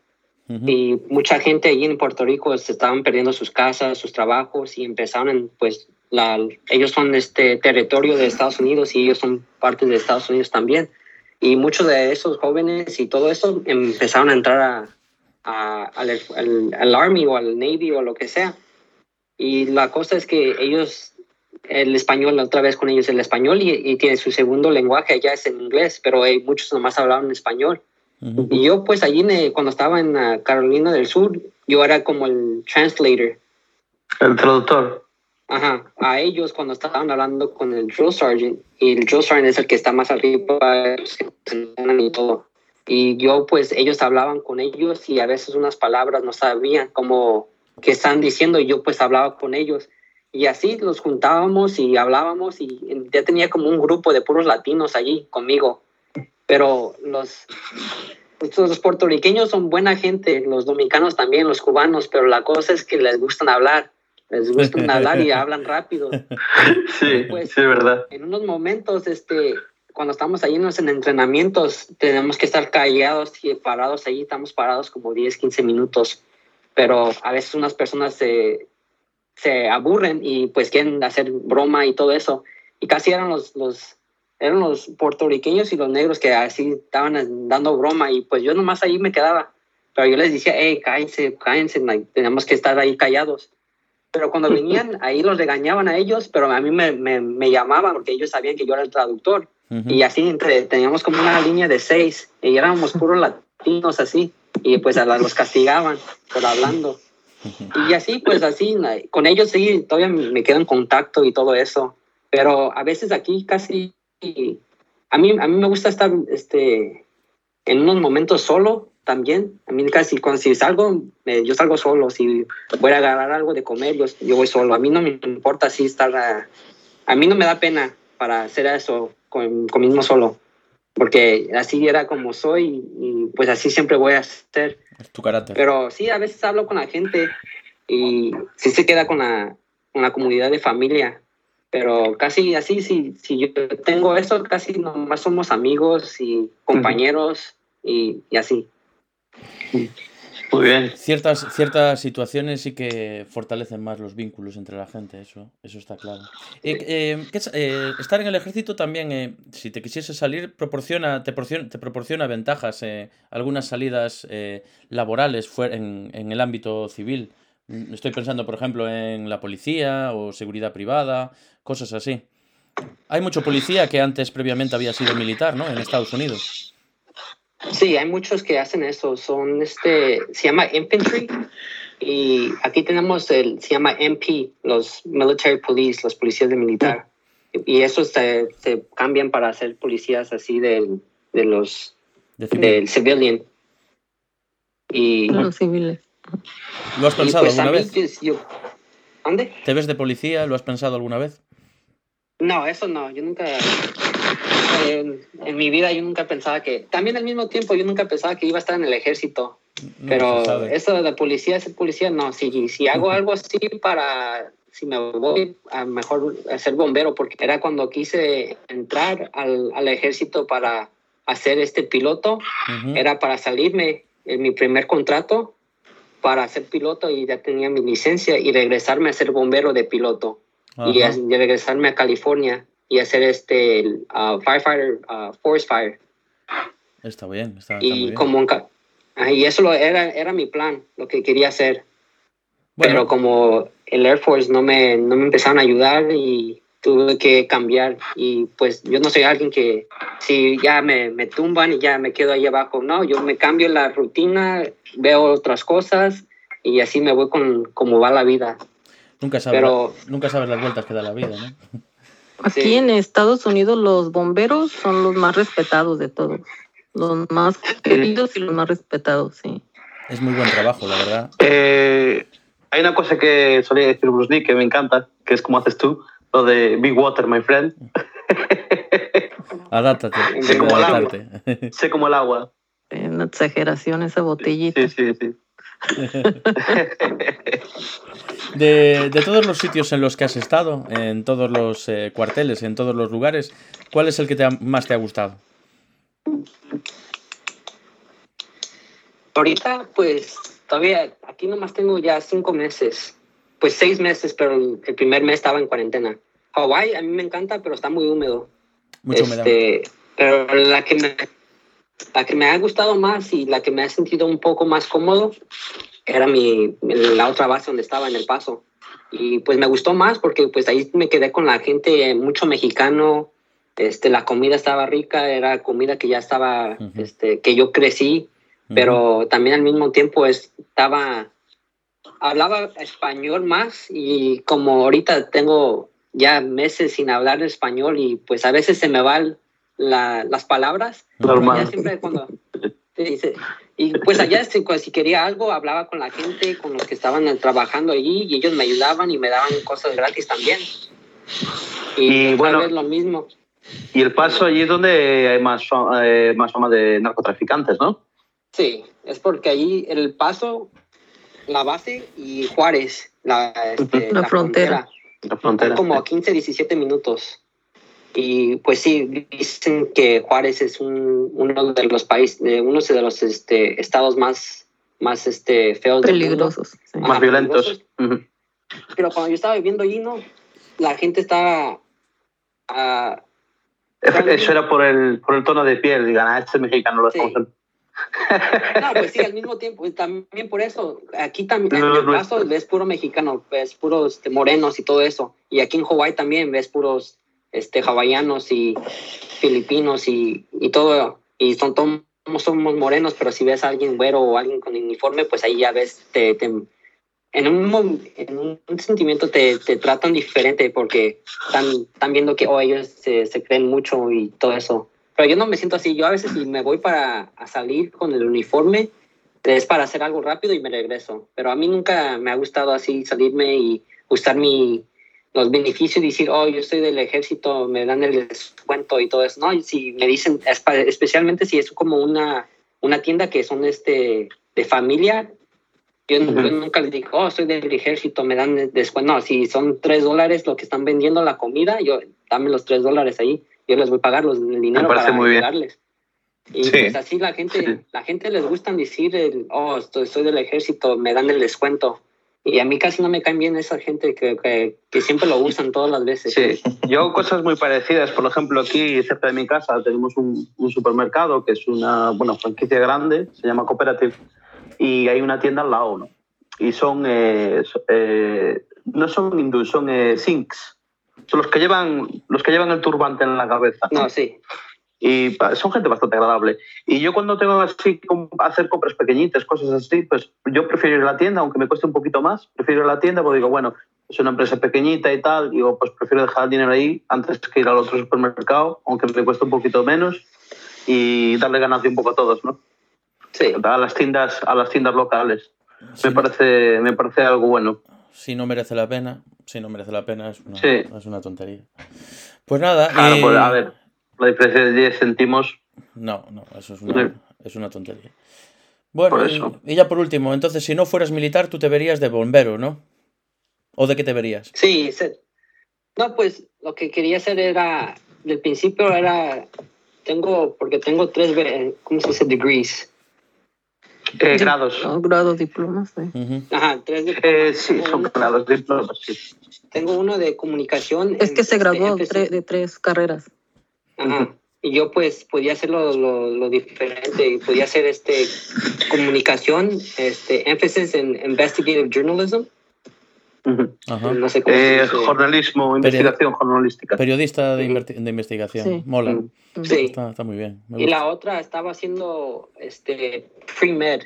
Ujú. y mucha gente allí en Puerto Rico se estaban perdiendo sus casas, sus trabajos y empezaron, en, pues, la, ellos son este territorio de Estados Unidos y ellos son parte de Estados Unidos también. Y muchos de esos jóvenes y todo eso empezaron a entrar a, a- al, al- al Army o al Navy o lo que sea. Y la cosa es que ellos, el español, otra vez con ellos el español y, y tiene su segundo lenguaje allá es el inglés, pero eh, muchos nomás hablaban español. Y yo, pues, allí, eh, cuando estaba en ah, Carolina del Sur, yo era como el translator. El traductor. Ajá, a ellos cuando estaban hablando con el drill sergeant, y el drill sergeant es el que está más arriba pues, y todo. Y yo, pues, ellos hablaban con ellos y a veces unas palabras no sabían como que están diciendo y yo, pues, hablaba con ellos. Y así los juntábamos y hablábamos y ya tenía como un grupo de puros latinos allí conmigo. Pero los, los puertorriqueños son buena gente, los dominicanos también, los cubanos, pero la cosa es que les gustan hablar, les gustan hablar y hablan rápido. Sí, Pues- sí, es verdad. En unos momentos, este, cuando estamos ahí en los entrenamientos, tenemos que estar callados y parados ahí, estamos parados como 10, 15 minutos, pero a veces unas personas se, se aburren y pues quieren hacer broma y todo eso. Y casi eran los, los, eran los puertorriqueños y los negros que así estaban dando broma y pues yo nomás ahí me quedaba. Pero yo les decía, hey, cállense, cállense, like, tenemos que estar ahí callados. Pero cuando venían, ahí los regañaban a ellos, pero a mí me, me, me llamaban porque ellos sabían que yo era el traductor. Ujú. Y así entre, teníamos como una línea de seis y éramos puros latinos así. Y pues a la- los castigaban por hablando. Y así, pues así, con ellos sí, todavía me quedo en contacto y todo eso. Pero a veces aquí casi, a mí, a mí me gusta estar este, en unos momentos solo también. A mí casi, cuando si salgo, yo salgo solo. Si voy a agarrar algo de comer, yo, yo voy solo. A mí no me importa así estar, ah, a mí no me da pena para hacer eso con, conmigo solo. Porque así era como soy y pues así siempre voy a ser. Es tu carácter. Pero sí, a veces hablo con la gente y sí se queda con la, con la comunidad de familia. Pero casi así, si, si yo tengo eso, casi nomás somos amigos y compañeros y, y así. Muy bien. Ciertas, ciertas situaciones sí que fortalecen más los vínculos entre la gente, eso, eso está claro. Eh, eh, ¿qué es- eh, estar en el ejército también, eh, si te quisiese salir, proporciona, te, proporciona, te proporciona ventajas, eh, algunas salidas eh, laborales en, en el ámbito civil. Mm, Estoy pensando, por ejemplo, en la policía o seguridad privada, cosas así. Hay mucho policía que antes previamente había sido militar, ¿no? En Estados Unidos. Sí, hay muchos que hacen eso. Son este, se llama infantry y aquí tenemos el, se llama MP, los military police, los policías de militar. Y esos se, se cambian para ser policías así del, de los De del civilian. Y, Los civiles. ¿Lo has pensado pues, alguna vez? yo- ¿Dónde? ¿Te ves de policía? ¿Lo has pensado alguna vez? No, eso no. Yo nunca. En, en mi vida yo nunca pensaba que. También al mismo tiempo yo nunca pensaba que iba a estar en el ejército. Pero eso de policía, ser policía, no. Si, si hago algo así para. Si me voy a mejor a ser bombero, porque era cuando quise entrar al, al ejército para hacer este piloto, Ujú. era para salirme en mi primer contrato para ser piloto y ya tenía mi licencia y regresarme a ser bombero de piloto y, Ajá. a- y regresarme a California y hacer este uh, firefighter, uh, forest fire. Está bien, está, está muy Y bien. como en ah, y eso lo, era, era mi plan, lo que quería hacer. Bueno, Pero como el Air Force no me, no me empezaron a ayudar y tuve que cambiar. Y pues yo no soy alguien que si ya me, me tumban y ya me quedo ahí abajo. No, yo me cambio la rutina, veo otras cosas y así me voy con como va la vida. nunca, sabes, pero- nunca sabes las vueltas que da la vida, ¿no? Aquí Sí. en Estados Unidos los bomberos son los más respetados de todos. Los más queridos y los más respetados, sí. Es muy buen trabajo, la verdad. Eh, hay una cosa que solía decir Bruce Lee que me encanta, que es como haces tú, lo de Big Water, my friend. Adáptate. Sí, como el agua. sé como el agua. Es una exageración esa botellita. Sí, sí, sí. De, de todos los sitios en los que has estado, en todos los eh, cuarteles, en todos los lugares, ¿cuál es el que te ha- más te ha gustado? Ahorita pues todavía aquí nomás tengo ya cinco meses, pues seis meses, pero el, primer mes estaba en cuarentena. Hawái a mí me encanta, pero está muy húmedo. Mucho humedad. Este, pero la que me la que me ha gustado más y la que me ha sentido un poco más cómodo era mi la otra base donde estaba en el paso y pues me gustó más porque pues ahí me quedé con la gente mucho mexicano este la comida estaba rica era comida que ya estaba este que yo crecí pero también al mismo tiempo estaba hablaba español más y como ahorita tengo ya meses sin hablar español y pues a veces se me van la- las palabras Normal. siempre cuando dice y pues allá si, pues, si quería algo hablaba con la gente con los que estaban trabajando allí y ellos me ayudaban y me daban cosas gratis también y, Y otra bueno- vez lo mismo Y el paso allí es donde hay más, eh, más fama de narcotraficantes, ¿no? Sí, es porque ahí el paso, la base y Juárez, la, este, La la frontera. La Son frontera. como 15, 17 minutos. Y pues sí, dicen que Juárez es un, uno de los países, de uno de los este, estados más, más este, feos del mundo. Peligrosos. sí. Más violentos. Ujú. Pero cuando yo estaba viviendo allí, no, la gente estaba... ah, Eso era por el, por el tono de piel. Digan, ah, este es mexicano, lo Sí. No, pues sí, al mismo tiempo, y también por eso, aquí también en el paso ves puro mexicano, ves puros este, morenos y todo eso, y aquí en Hawái también ves puros este, hawaianos y filipinos y, y todo, y son todos somos morenos, pero si ves a alguien güero o alguien con uniforme, pues ahí ya ves, te, te- en, un, en un sentimiento te, te tratan diferente porque están, están viendo que oh, ellos se, se creen mucho y todo eso. Pero yo no me siento así. Yo a veces si me voy para a salir con el uniforme, es para hacer algo rápido y me regreso. Pero a mí nunca me ha gustado así salirme y usar mi, los beneficios y decir, oh, yo soy del ejército, me dan el descuento y todo eso. No, y si me dicen, especialmente si es como una, una tienda que son este, de familia, yo, Ujú. yo nunca les digo, oh, soy del ejército, me dan descuento. No, si son tres dólares lo que están vendiendo la comida, yo dame los tres dólares ahí. Yo les voy a pagar los, el dinero para muy bien. ayudarles. Y Sí. pues así la gente, la gente les gusta decir, el, oh, estoy, soy del ejército, me dan el descuento. Y a mí casi no me caen bien esa gente que, que, que siempre lo usan todas las veces. Sí, yo hago cosas muy parecidas. Por ejemplo, aquí cerca de mi casa tenemos un, un supermercado que es una bueno, franquicia grande, se llama Cooperative, y hay una tienda al lado, ¿no? Y son, eh, eh, no son hindúes, son eh, sinks. Son los que llevan, los que llevan el turbante en la cabeza. No, sí. y son gente bastante agradable. Y yo cuando tengo así hacer compras pequeñitas, cosas así, pues yo prefiero ir a la tienda, aunque me cueste un poquito más, prefiero ir a la tienda porque digo, bueno, es una empresa pequeñita y tal, digo, pues prefiero dejar el dinero ahí antes que ir al otro supermercado, aunque me cueste un poquito menos y darle ganancia un poco a todos, ¿no? Sí. A las tiendas, a las tiendas locales. Si Me no, parece, me parece algo bueno. si no merece la pena, si no merece la pena, es una, Sí. es una tontería. Pues nada, Claro, y- pues, a ver, la diferencia de 10 céntimos, No, no, eso es una, Sí. es una tontería. Bueno, y, ya por último, entonces, si no fueras militar, tú te verías de bombero, ¿no? ¿O de qué te verías? Sí, se- no, pues lo que quería hacer era, del principio era, tengo, porque tengo tres, ¿cómo se dice? Degrees. Eh, Di- grados. oh, grados, diplomas. sí. Ujú. Ajá, tres diplomas. Eh, sí, son uno- grados, diplomas, sí. Tengo uno de comunicación. Es en- que se este, graduó empecé- tre- de tres carreras. Ajá. Y yo pues podía hacer lo, lo, lo diferente, y podía hacer este comunicación, este énfasis en investigative journalism. Ajá. no sé cómo se Eh, jornalismo, investigación jornalística. Periodista de, inverti- de investigación. Sí. Mola. Mm. Sí. Está, está muy bien. me Y gusta. la otra estaba haciendo este pre-med,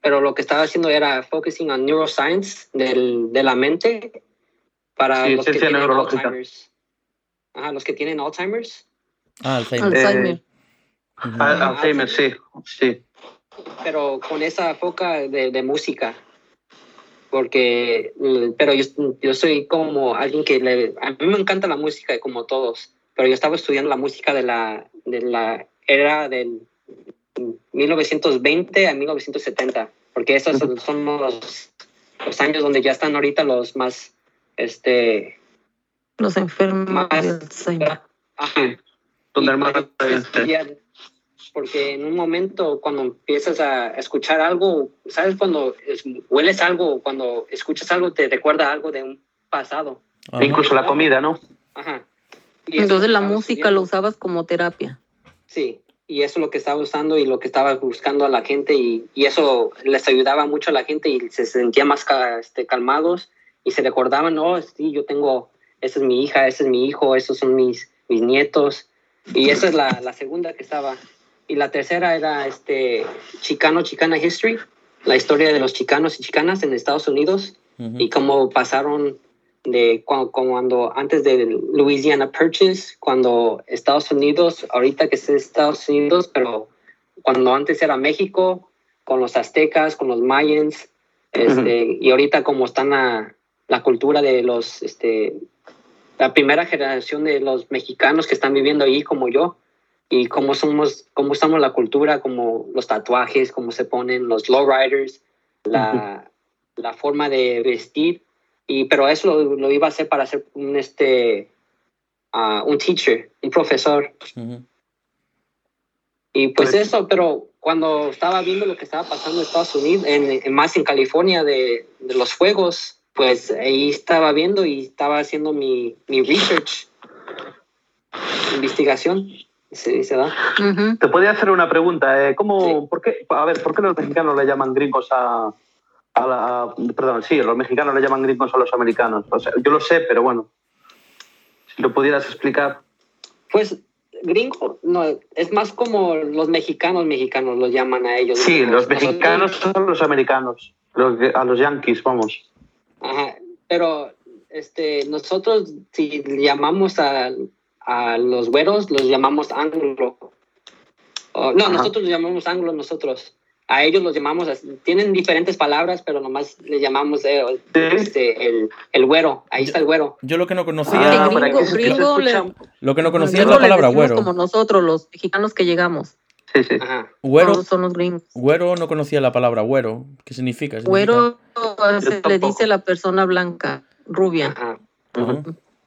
pero lo que estaba haciendo era focusing on neuroscience del, de la mente para Sí, los que tienen neurológica. Alzheimer's. Ajá, los que tienen Alzheimer's. Ah, Alzheimer. Alzheimer. Al- Alzheimer, sí, sí. pero con esa foca de, de música. Porque, mm, pero yo, yo soy como alguien que le, a mí me encanta la música como todos, pero yo estaba estudiando la música de la, de la era del 1920 a 1970, porque esos son, los, los años donde ya están ahorita los más, este, Los enfermos Más- de Alzheimer. ajá, Donde más puedes estudiar, porque en un momento cuando empiezas a escuchar algo, ¿sabes? Cuando es- hueles algo, cuando escuchas algo, te recuerda algo de un pasado. Ajá. Incluso la comida, ¿no? Ajá. Y Entonces es lo la música lo estudiando. usabas como terapia. Sí, y eso es lo que estaba usando y lo que estaba buscando a la gente y, y eso les ayudaba mucho a la gente y se sentían más ca- este, calmados y se recordaban, oh, sí, yo tengo, esa es mi hija, ese es mi hijo, esos son mis, mis nietos. Y esa es la, la segunda que estaba. Y la tercera era este Chicano, Chicana History, la historia de los chicanos y chicanas en Estados Unidos Ujú. y cómo pasaron de cu- cuando, antes de Louisiana Purchase, cuando Estados Unidos, ahorita que es Estados Unidos, pero cuando antes era México, con los aztecas, con los mayans, este, y ahorita como están la, la cultura de los, este, la primera generación de los mexicanos que están viviendo ahí como yo, y cómo somos, cómo usamos la cultura, como los tatuajes, cómo se ponen los lowriders, la, la forma de vestir, y, pero eso lo, lo iba a hacer para ser un, este, ah, un teacher, un profesor. Ujú. Y pues Pues- eso, pero cuando estaba viendo lo que estaba pasando en Estados Unidos, en, en- más en California de, de los fuegos, pues ahí estaba viendo y estaba haciendo mi, mi research, investigación, se dice, ¿verdad? Ujú. Te podía hacer una pregunta. eh, ¿cómo, Sí. por qué, a ver, ¿por qué los mexicanos le llaman gringos a, a la, a- perdón, sí, los mexicanos le llaman gringos a los americanos? O sea, yo lo sé, pero bueno, si lo pudieras explicar. Pues gringo, no, es más como los mexicanos mexicanos los llaman a ellos. Sí, gringos. los mexicanos son los americanos, los, a los yankees, vamos. Ajá, pero este, nosotros si llamamos a, a los güeros, los llamamos anglo. O- no, Ajá. nosotros los llamamos anglo, nosotros. A ellos los llamamos, tienen diferentes palabras, pero nomás les llamamos eh, este, el, el güero. Ahí está el güero. Yo lo que no Ah, conocía, gringo- para que se- que se gringo le- lo que no conocía es la palabra güero. como nosotros, los mexicanos que llegamos. Sí, sí. Ajá. Güero, son los gringos. güero no conocía la palabra güero. ¿Qué significa? ¿Significa- Güero se le dice a la persona blanca, rubia. Ajá.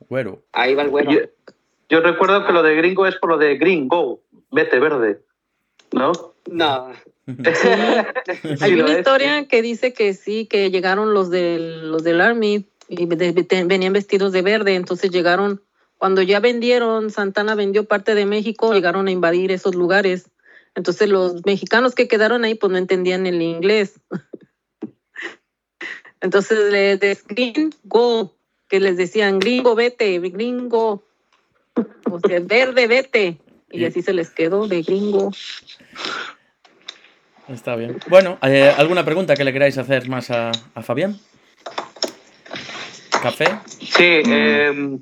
Güero. Ahí va el güero. Yo, yo recuerdo que lo de gringo es por lo de green, go, vete verde, ¿no? No. Hay Sí, una historia que dice que sí, que llegaron los del, los del Army y de- de- venían vestidos de verde, entonces llegaron, cuando ya vendieron, Santana vendió parte de México, llegaron a invadir esos lugares. Entonces los mexicanos que quedaron ahí pues no entendían el inglés. Entonces les de gringo, que les decían gringo vete, gringo, o sea, verde vete. Y así se les quedó de gringo. Está bien. Bueno, eh, ¿alguna pregunta que le queráis hacer más a, a Fabián? ¿Café? Sí, eh,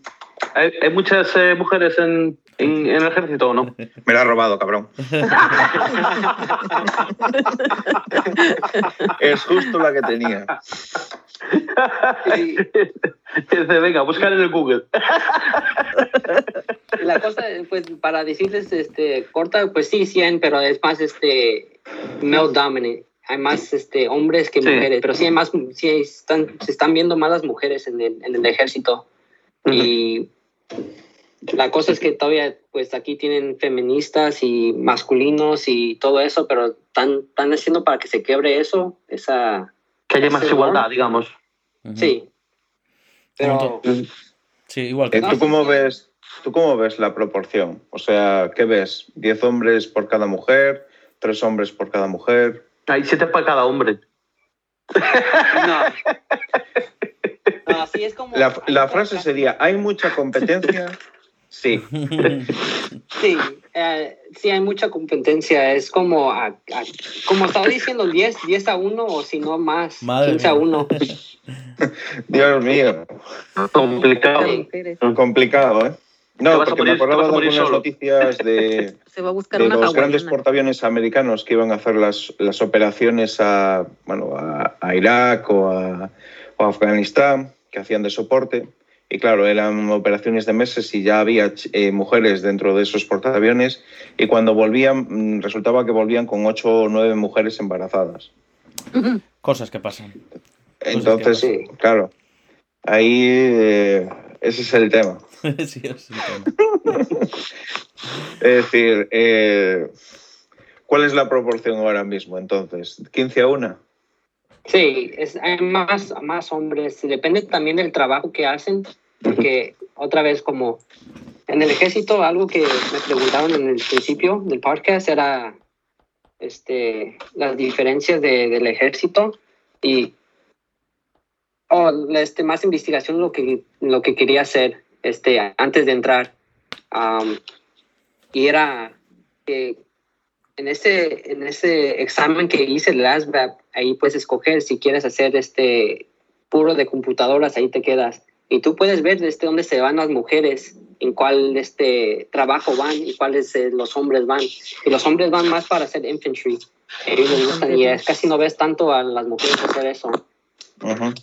¿hay, hay muchas eh, mujeres en, en, en el ejército o no? Me la ha robado, cabrón. es justo la que tenía. Y Dice, venga, buscar en el Google. la cosa, pues, para decirles, este, corta, pues sí, sí hay, pero es más, este, male dominant. Hay más, este, hombres que Sí. mujeres, pero sí hay más, sí están, se están viendo más las mujeres en el, en el ejército. Y la cosa es que todavía, pues, aquí tienen feministas y masculinos y todo eso, pero están, están haciendo para que se quiebre eso, esa, Que haya más igualdad, digamos. Sí. Pero... Sí, igual que Eh, ¿Tú cómo ves, tú cómo ves la proporción? O sea, ¿qué ves? ¿10 hombres por cada mujer? ¿Tres hombres por cada mujer? Hay siete para cada hombre. No. No, así es como... La, la frase sería, ¿hay mucha competencia? Sí. Sí, eh, sí hay mucha competencia. Es como, a- a- como estaba diciendo, 10, 10 a 1 o si no más, Madre 15 a mía. 1. Dios mío, Complicado. Complicado, ¿eh? No, porque me morir- te acordaba de algunas solo. noticias de, Se va a buscar de una los grandes portaaviones americanos que iban a hacer las, las operaciones a, bueno, a, a Irak o a, o a Afganistán, que hacían de soporte. Y claro, eran operaciones de meses y ya había eh, mujeres dentro de esos portaaviones. Y cuando volvían, mm, resultaba que volvían con ocho o nueve mujeres embarazadas. Cosas que pasan. Entonces, Sí. claro, ahí eh, ese es el tema. sí, es el tema. Es decir, eh, ¿cuál es la proporción ahora mismo entonces? ¿15 a 1? Sí, es, hay más, más hombres. Depende también del trabajo que hacen, porque otra vez como en el ejército, algo que me preguntaron en el principio del podcast era este, las diferencias de- del ejército y oh, este, más investigación lo que, lo que quería hacer este, antes de entrar. Am, y era que en ese, en ese examen que hice, el ASVAB, ahí puedes escoger si quieres hacer este puro de computadoras, ahí te quedas. Y tú puedes ver desde dónde se van las mujeres, en cuál este trabajo van y cuáles eh, los hombres van. Y los hombres van más para hacer infantry. Ellos y es, casi no ves tanto a las mujeres hacer eso. Ujú.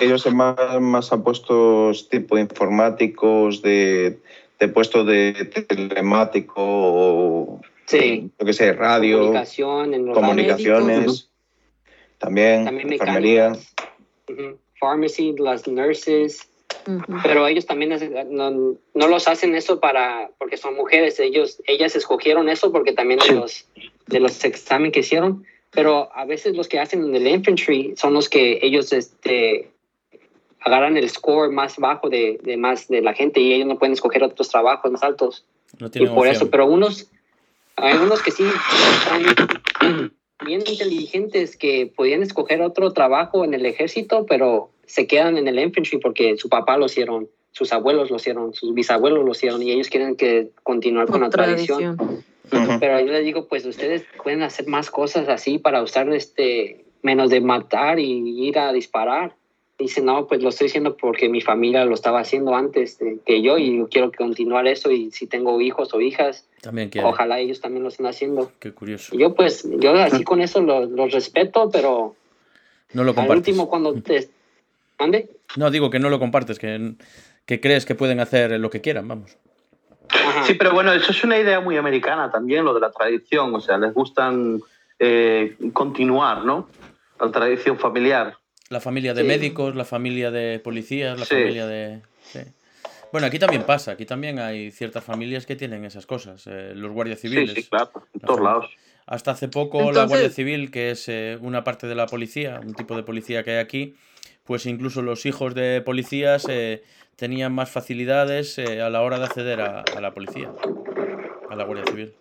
Ellos se van más a puestos tipo informáticos, de, de puesto de telemático o, Sí. yo qué sé, radio, Comunicación, en los comunicaciones, médicos. También, también enfermería. Pharmacy, las nurses. Pero ellos también no, no los hacen eso para porque son mujeres. Ellos ellas escogieron eso porque también de los de los exámenes que hicieron. Pero a veces los que hacen en el infantry son los que ellos este agarran el score más bajo de, de más de la gente y ellos no pueden escoger otros trabajos más altos. No y por opción. eso pero unos hay unos que sí están bien inteligentes que podían escoger otro trabajo en el ejército pero se quedan en el infantry porque su papá lo hicieron sus abuelos lo hicieron sus bisabuelos lo hicieron y ellos quieren que continuar con la tradición. pero yo les digo pues ustedes pueden hacer más cosas así para usar este menos de matar y ir a disparar Dice, no, pues lo estoy haciendo porque mi familia lo estaba haciendo antes de- que yo y yo quiero continuar eso y si tengo hijos o hijas, También quiere. ojalá ellos también lo estén haciendo. Qué curioso. Y yo pues, yo así con eso los los respeto, pero No lo al compartes. último cuando te... ¿Mande? No, digo que no lo compartes, que, que crees que pueden hacer lo que quieran, vamos. Ajá. Sí, pero bueno, eso es una idea muy americana también, lo de la tradición. O sea, les gustan eh, continuar, ¿no? La tradición familiar. La familia de Sí. médicos, la familia de policías, la Sí. familia de... sí. Bueno, aquí también pasa, aquí también hay ciertas familias que tienen esas cosas. eh, los guardias civiles. Sí, sí, claro, en La todos familia. lados. Hasta hace poco la Guardia Civil, que es eh, una parte de la policía, un tipo de policía que hay aquí, pues incluso los hijos de policías eh, tenían más facilidades eh, a la hora de acceder a, a la policía, a la Guardia Civil.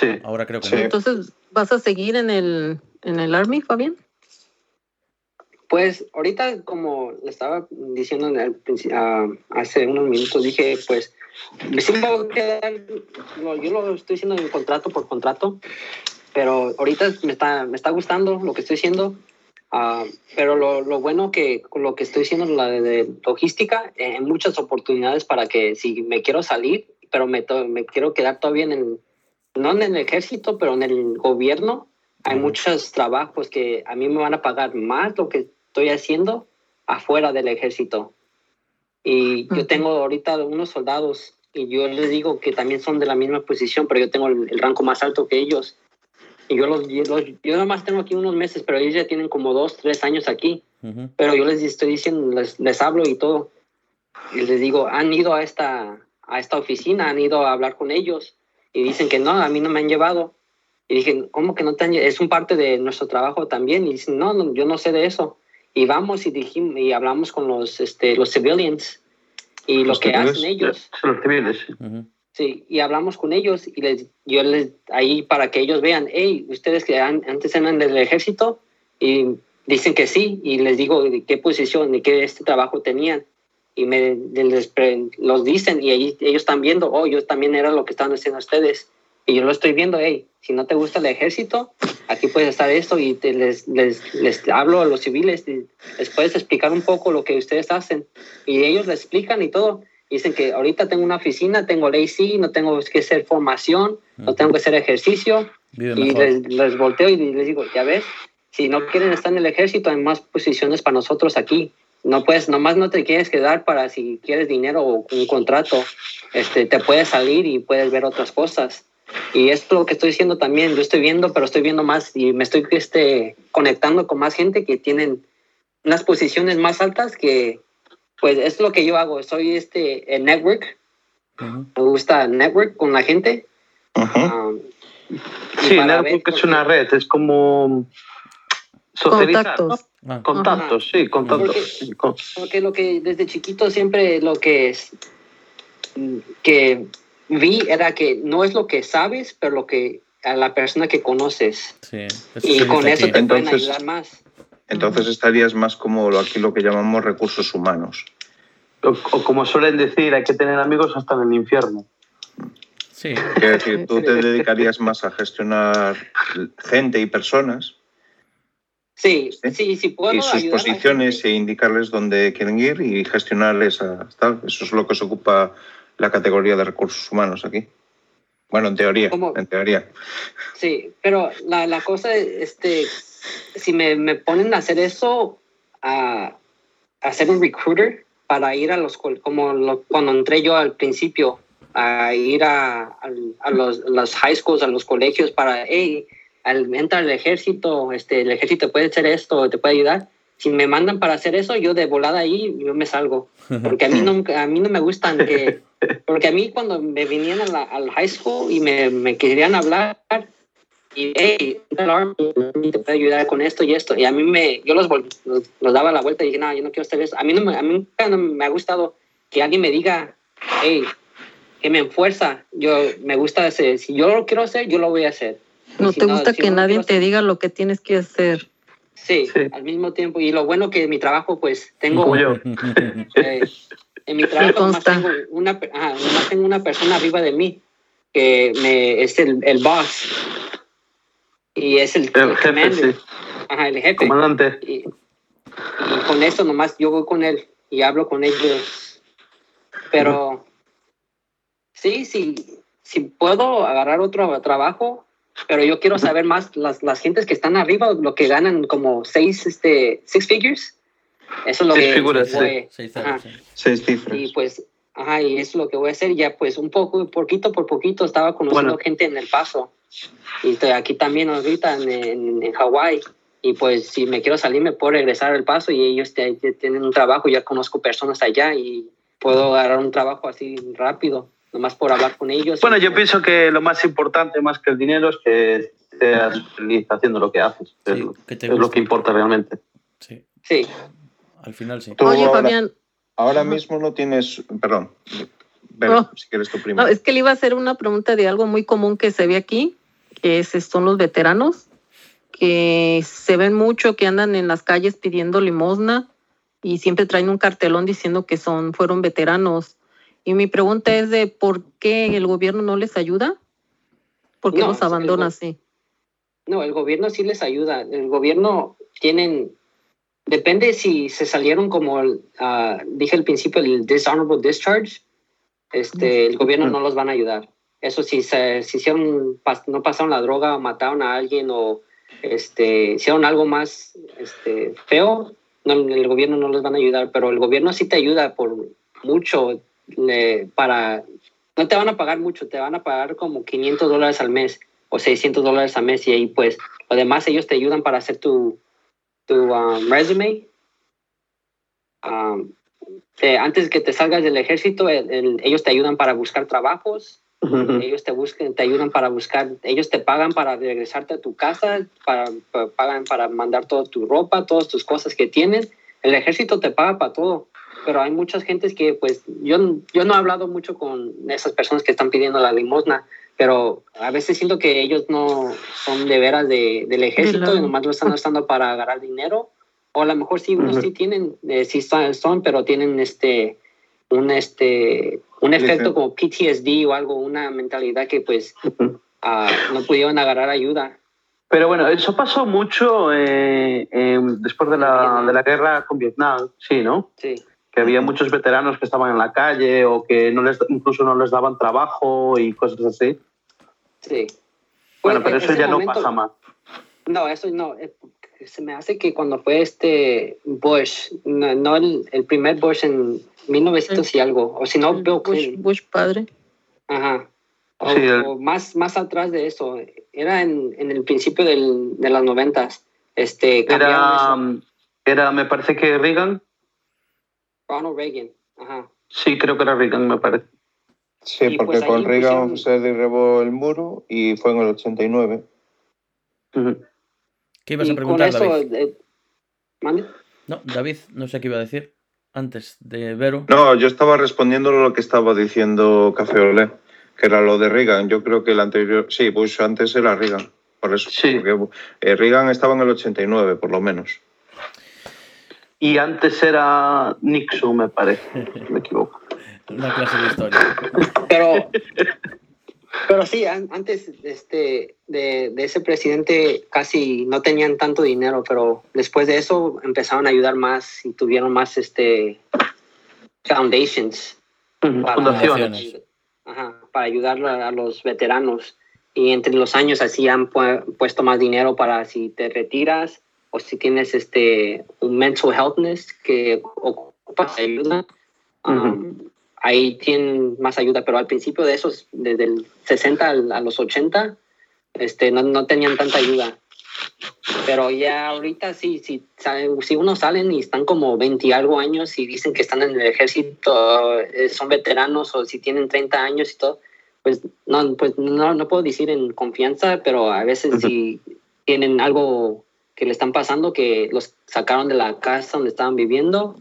Sí. Ahora creo que Sí. no. Entonces, ¿vas a seguir en el, en el Army, Fabián? Pues ahorita, como le estaba diciendo en el ah, hace unos minutos, dije, pues sí me voy a quedar, lo- yo lo estoy haciendo en contrato por contrato, pero ahorita me está, me está gustando lo que estoy haciendo. ah, pero lo, lo bueno que lo que estoy haciendo la de, de logística, eh, hay muchas oportunidades para que si me quiero salir, pero me, me quiero quedar todavía en el, no en el ejército, pero en el gobierno, hay muchos trabajos que a mí me van a pagar más lo que estoy haciendo afuera del ejército. Y yo tengo ahorita unos soldados y yo les digo que también son de la misma posición, pero yo tengo el, el rango más alto que ellos. Y yo los, los- yo nada más tengo aquí unos meses, pero ellos ya tienen como dos, tres años aquí. Ujú. Pero yo les estoy diciendo, les, les hablo y todo. Y les digo, han ido a esta, a esta oficina, han ido a hablar con ellos. Y dicen que no, a mí no me han llevado. Y dije, ¿cómo que no te han llevado? Es un parte de nuestro trabajo también. Y dicen, no, no, yo no sé de eso. Y vamos y, dijimos, y hablamos con los, este, los civilians y lo Los que civiles. hacen ellos. Son los civiles. sí. Y hablamos con ellos y les, yo les, ahí para que ellos vean, hey, ustedes que an- antes eran del ejército y dicen que sí, y les digo de qué posición y qué este trabajo tenían. Y me les los dicen y ahí ellos están viendo, oh, yo también era lo que estaban haciendo ustedes. Y yo lo estoy viendo, hey, si no te gusta el ejército, aquí puedes estar esto y te, les, les, les hablo a los civiles, y les puedes explicar un poco lo que ustedes hacen. Y ellos les explican y todo. Dicen que ahorita tengo una oficina, tengo ley sí, no tengo que hacer formación, no tengo que hacer ejercicio. Y les, les volteo y les digo, ya ves, si no quieren estar en el ejército, hay más posiciones para nosotros aquí. No puedes, nomás no te quieres quedar para si quieres dinero o un contrato, este, te puedes salir y puedes ver otras cosas. Y esto lo que estoy diciendo también, yo estoy viendo, pero estoy viendo más y me estoy este, conectando con más gente que tienen unas posiciones más altas que, pues es lo que yo hago, soy este el network, Ujú. me gusta network con la gente. Ujú. um, y Sí, Network ver, es una red, es como socializar. ¿no? Contactos. Ah, Contactos, sí, contactos. Con- Porque lo que desde chiquito siempre lo que es, que vi era que no es lo que sabes, pero lo que a la persona que conoces. sí. Eso Y con eso aquí. te pueden Entonces- ayudar más. Entonces estarías más como aquí lo que llamamos recursos humanos. O, o como suelen decir, hay que tener amigos hasta en el infierno. Sí. Quiero decir, tú te dedicarías más a gestionar gente y personas Sí, Sí. sí, sí, puedo y sus posiciones e indicarles dónde quieren ir y gestionarles a tal. Eso es lo que se ocupa la categoría de recursos humanos aquí. Bueno, en teoría, ¿Cómo? en teoría. Sí, pero la, la cosa, este, si me, me ponen a hacer eso, a, a ser un recruiter para ir a los, como lo- cuando entré yo al principio, a ir a, al- a los, los high schools, a los colegios para, hey, al, entra al ejército, este, el ejército puede hacer esto, te puede ayudar. Si me mandan para hacer eso, yo de volada ahí, yo me salgo. Porque a mí no, a mí no me gustan que... Porque a mí cuando me vinieron a la- al high school y me, me querían hablar, y hey, te puede ayudar con esto y esto. Y a mí me, yo los, los, los daba la vuelta y dije, no, yo no quiero hacer eso. A mí, no me, a mí nunca no me ha gustado que alguien me diga, hey, que me enfuerza. Yo, me gusta ese, si yo lo quiero hacer, yo lo voy a hacer. No Si te gusta si que no nadie te hacer- diga lo que tienes que hacer. Sí, Sí. al mismo tiempo. Y lo bueno que mi trabajo, pues, tengo... Como yo. Eh, en mi trabajo consta. tengo, una, ajá, nomás tengo una persona arriba de mí que me, es el, el boss y es el, El el jefe, commander, sí. ajá, el jefe. Comandante. Y, y con eso nomás yo voy con él y hablo con ellos. Pero sí, sí, sí puedo agarrar otro trabajo, pero yo quiero saber más las, las gentes que están arriba, lo que ganan como seis, este, six figures. Eso es lo Seis que figuras, voy- Seis ajá. sí. Seis cifras. y pues, ajá, y eso es lo que voy a hacer. Ya pues un poco, poquito por poquito, estaba conociendo Bueno. gente en El Paso. Y estoy aquí también ahorita en, en, en Hawái. Y pues si me quiero salir, me puedo regresar al Paso y ellos te- te- tienen un trabajo. Ya conozco personas allá y puedo agarrar un trabajo así rápido, nomás por hablar con ellos. Bueno, yo pienso que lo más importante, más que el dinero, es que seas feliz haciendo lo que haces. es Sí, lo- que te es lo que importa realmente. Sí, Sí, al final sí. Tú Oye, ahora- Fabián, Ahora mismo no tienes. Perdón. Ver, No. si quieres tú primero. no, es que le iba a hacer una pregunta de algo muy común que se ve aquí, que es, son los veteranos, que se ven mucho, que andan en las calles pidiendo limosna y siempre traen un cartelón diciendo que son, fueron veteranos. Y mi pregunta es de por qué el gobierno no les ayuda, por qué No, los abandona así. No, el gobierno sí les ayuda. El gobierno tienen, depende si se salieron como, ah, dije al principio, el dishonorable discharge, este, el gobierno no los van a ayudar. Eso si se si hicieron, no pasaron la droga, mataron a alguien o este, hicieron algo más este, feo, no, el gobierno no les van a ayudar, pero el gobierno sí te ayuda por mucho le- para, no te van a pagar mucho, te van a pagar como 500 dólares al mes o 600 dólares al mes y ahí pues lo demás ellos te ayudan para hacer tu, tu um, resume. Um, te- antes que te salgas del ejército, el- el- ellos te ayudan para buscar trabajos, ellos te buscan, te ayudan para buscar, ellos te pagan para regresarte a tu casa, para, pa- pagan para mandar toda tu ropa, todas tus cosas que tienes. El ejército te paga para todo, pero hay muchas gentes que, pues, yo, yo no he hablado mucho con esas personas que están pidiendo la limosna, pero a veces siento que ellos no son de veras de, del ejército la- y nomás lo están usando para agarrar dinero. O a lo mejor sí, unos Ujú. sí tienen, eh, sí son, pero tienen este, un, este, un efecto como PTSD o algo, una mentalidad que pues ah, no pudieron agarrar ayuda. Pero bueno, eso pasó mucho eh, eh, después de la, de la guerra con Vietnam, sí, ¿no? Sí, Que había muchos veteranos que estaban en la calle o que no les, incluso no les daban trabajo y cosas así. Sí. Bueno, Pues, pero eso ya no pasa más. No, eso no. eh, Se me hace que cuando fue este Bush, no, no el, el primer Bush en 1900 y algo, o si no, Bill Bush, Clinton. Bush padre. Ajá. O, Sí, el- o más, más atrás de eso. Era en, en el principio del, de las noventas. Este, Era, eso. era, me parece que Reagan, Ronald Reagan. Ajá. sí, creo que era Reagan, me parece. Sí, Y porque pues con Reagan pusieron- se derribó el muro y fue en el 89. Ujú. ¿Qué ibas Y a con preguntar, eso, David? eh, ¿mande? No, David, no sé qué iba a decir antes de Vero. No, yo estaba respondiendo lo que estaba diciendo Café Olé, que era lo de Reagan. Yo creo que el anterior, sí, Bush antes era Reagan. Por eso, Sí. porque eh, Reagan estaba en el 89, por lo menos. Y antes era Nixon, me parece, me equivoco. Una clase de historia. Pero, pero sí, an- antes este, de, de ese presidente casi no tenían tanto dinero, pero después de eso empezaron a ayudar más y tuvieron más este, foundations para, Fundaciones. Ajá, para ayudar a, a los veteranos. Y entre los años así han pu- puesto más dinero para si te retiras o si tienes este, un mental healthness que ocupas ayuda. um, ahí tienen más ayuda, pero al principio de esos, desde el 60 al- a los 80, este, no, no tenían tanta ayuda. Pero ya ahorita sí, sí, si uno salen y están como 20 y algo años y dicen que están en el ejército, eh, son veteranos o si tienen 30 años y todo, pues no, pues no, no puedo decir en confianza, pero a veces Ujú. si tienen algo que le están pasando, que los sacaron de la casa donde estaban viviendo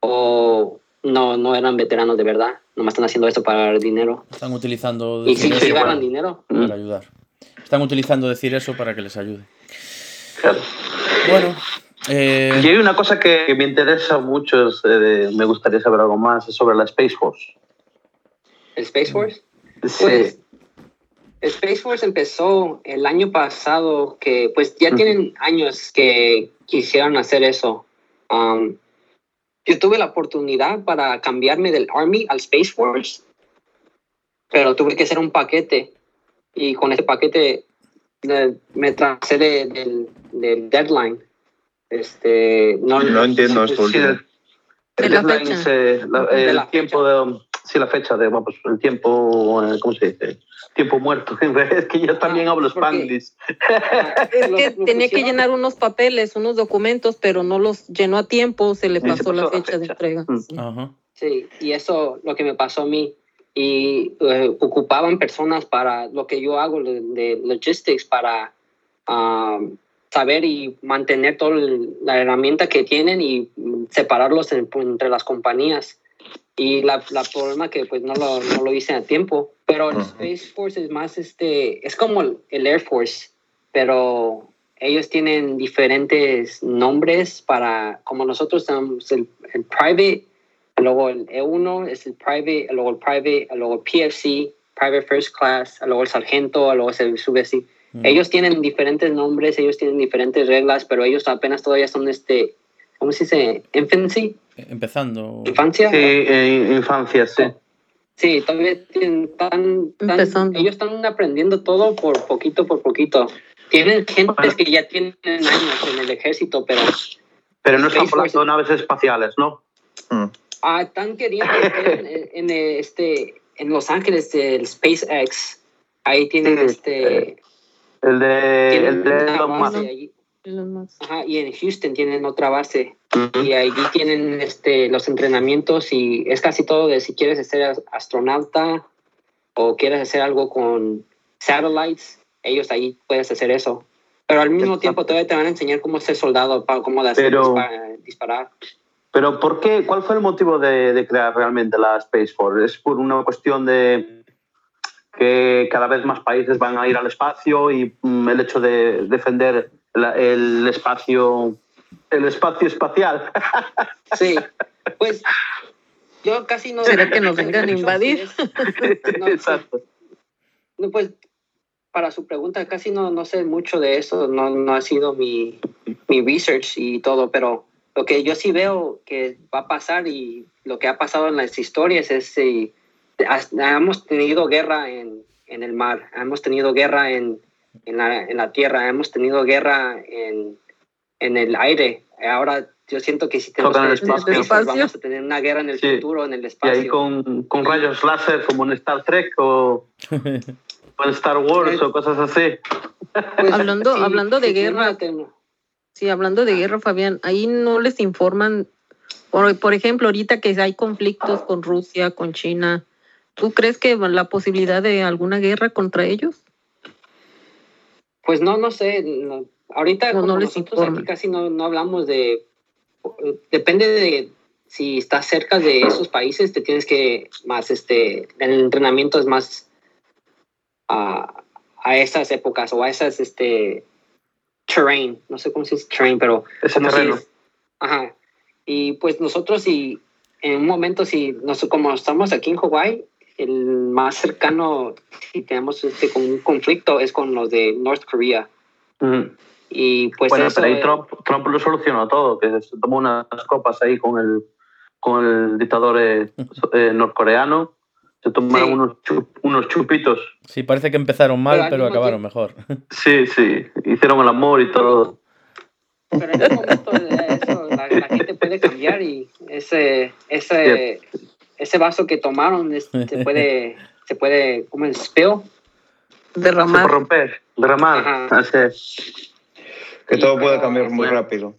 o no, no eran veteranos de verdad, nomás están haciendo esto para ganar dinero. Están utilizando Y sí, decir sí eso ganan para, dinero. para ayudar. Están utilizando decir eso para que les ayude. Claro. Bueno, eh, Y hay una cosa que, me interesa mucho, es, eh, me gustaría saber algo más, es sobre la Space Force. ¿El Space Force? Sí. Pues, Space Force empezó el año pasado, que pues ya tienen años que quisieron hacer eso. Um, yo tuve la oportunidad para cambiarme del Army al Space Force, pero tuve que hacer un paquete y con ese paquete me tracé de- del, del deadline. Este, no, No entiendo esto Sí, el, De el la deadline fecha. es, eh, la- De el la tiempo de... Sí, la fecha de, vamos, el tiempo, eh, ¿cómo se dice? Tiempo muerto. Es que yo también Ah, hablo spanglish. Es que tenía que llenar unos papeles, unos documentos, pero no los llenó a tiempo, se le se pasó la fecha de entrega. Mm. sí. y eso lo que me pasó a mí. Y eh, ocupaban personas para lo que yo hago de, de logistics, para um, saber y mantener toda el- la herramienta que tienen y separarlos en- entre las compañías. Y la, la problema que pues no lo, no lo hice a tiempo. Pero el. Space Force es más, este, es como el, el Air Force, pero ellos tienen diferentes nombres para, como nosotros tenemos el, el private, luego el E1 es el private, luego el private, luego el PFC, private first class, luego el sargento, luego sube así. Mm. Ellos tienen diferentes nombres, ellos tienen diferentes reglas, pero ellos apenas todavía son este, ¿cómo se dice? Infancy, Empezando. infancia. Sí, en infancia, sí. Sí, todavía están, están- ellos están aprendiendo todo por poquito por poquito. Tienen gente que ya tienen años en el ejército, pero Pero no están volando naves espaciales, ¿no? Mm. ah, están queriendo estar en, en, eh, este, en Los Ángeles, el SpaceX. Ahí tienen Sí, este. El de, tienen el de una Elon Musk. Ajá, y en Houston tienen otra base. Y allí tienen este, los entrenamientos y es casi todo de si quieres ser as- astronauta o quieres hacer algo con satellites, ellos ahí puedes hacer eso. Pero al mismo Exacto. tiempo todavía te van a enseñar cómo ser soldado, para cómo de hacer Pero- dispa- disparar. Pero ¿por qué? ¿Cuál fue el motivo de, de crear realmente la Space Force? ¿Es por una cuestión de que cada vez más países van a ir al espacio y mm, el hecho de defender la- el espacio el espacio espacial? Sí, pues yo casi no... ¿Será que nos vengan a invadir? No. Exacto. No, pues para su pregunta, casi no, no sé mucho de eso, no, no ha sido mi, mi research y todo, pero lo que yo sí veo que va a pasar y lo que ha pasado en las historias es que hemos tenido guerra en, en el mar, hemos tenido guerra en, en, la, en la tierra, hemos tenido guerra en, en el aire. Ahora yo siento que si tenemos en el espacio. vamos a tener una guerra en el Sí. futuro, en el Y espacio. ahí con, con rayos láser como en Star Trek o, o en Star Wars o cosas así. Pues, Hablando- sí, hablando de sí, guerra, Sí, hablando de guerra, Fabián, ahí no les informan, por, por ejemplo, ahorita que hay conflictos con Rusia, con China, ¿tú crees que la posibilidad de alguna guerra contra ellos? Pues no, no sé. no. Ahorita No, como no les nosotros aquí casi no, no hablamos de... Depende de si estás cerca de esos países, te tienes que más, este, el entrenamiento es más a, a esas épocas o a esas, este, terrain, no sé cómo se dice terrain, pero Ese si terreno. es- ajá. Y pues nosotros si en un momento, si nos, como estamos aquí en Hawái, el más cercano, si tenemos este, con un conflicto, es con los de North Korea. Y pues bueno, eso, pero ahí eh, Trump, Trump lo solucionó todo, que se tomó unas copas ahí con el, con el dictador eh, eh, norcoreano, se tomaron Sí. unos, chup- unos chupitos. Sí, parece que empezaron mal, Pero acabaron mejor. Sí, sí, hicieron el amor y todo. pero en un momento eh, eso, la, la gente puede cambiar y ese, ese, ese vaso que tomaron es- se puede, se puede, como el spill. Se Derramar. puede romper, derramar. Ajá. Así es. Que Y todo puede cambiar muy rápido.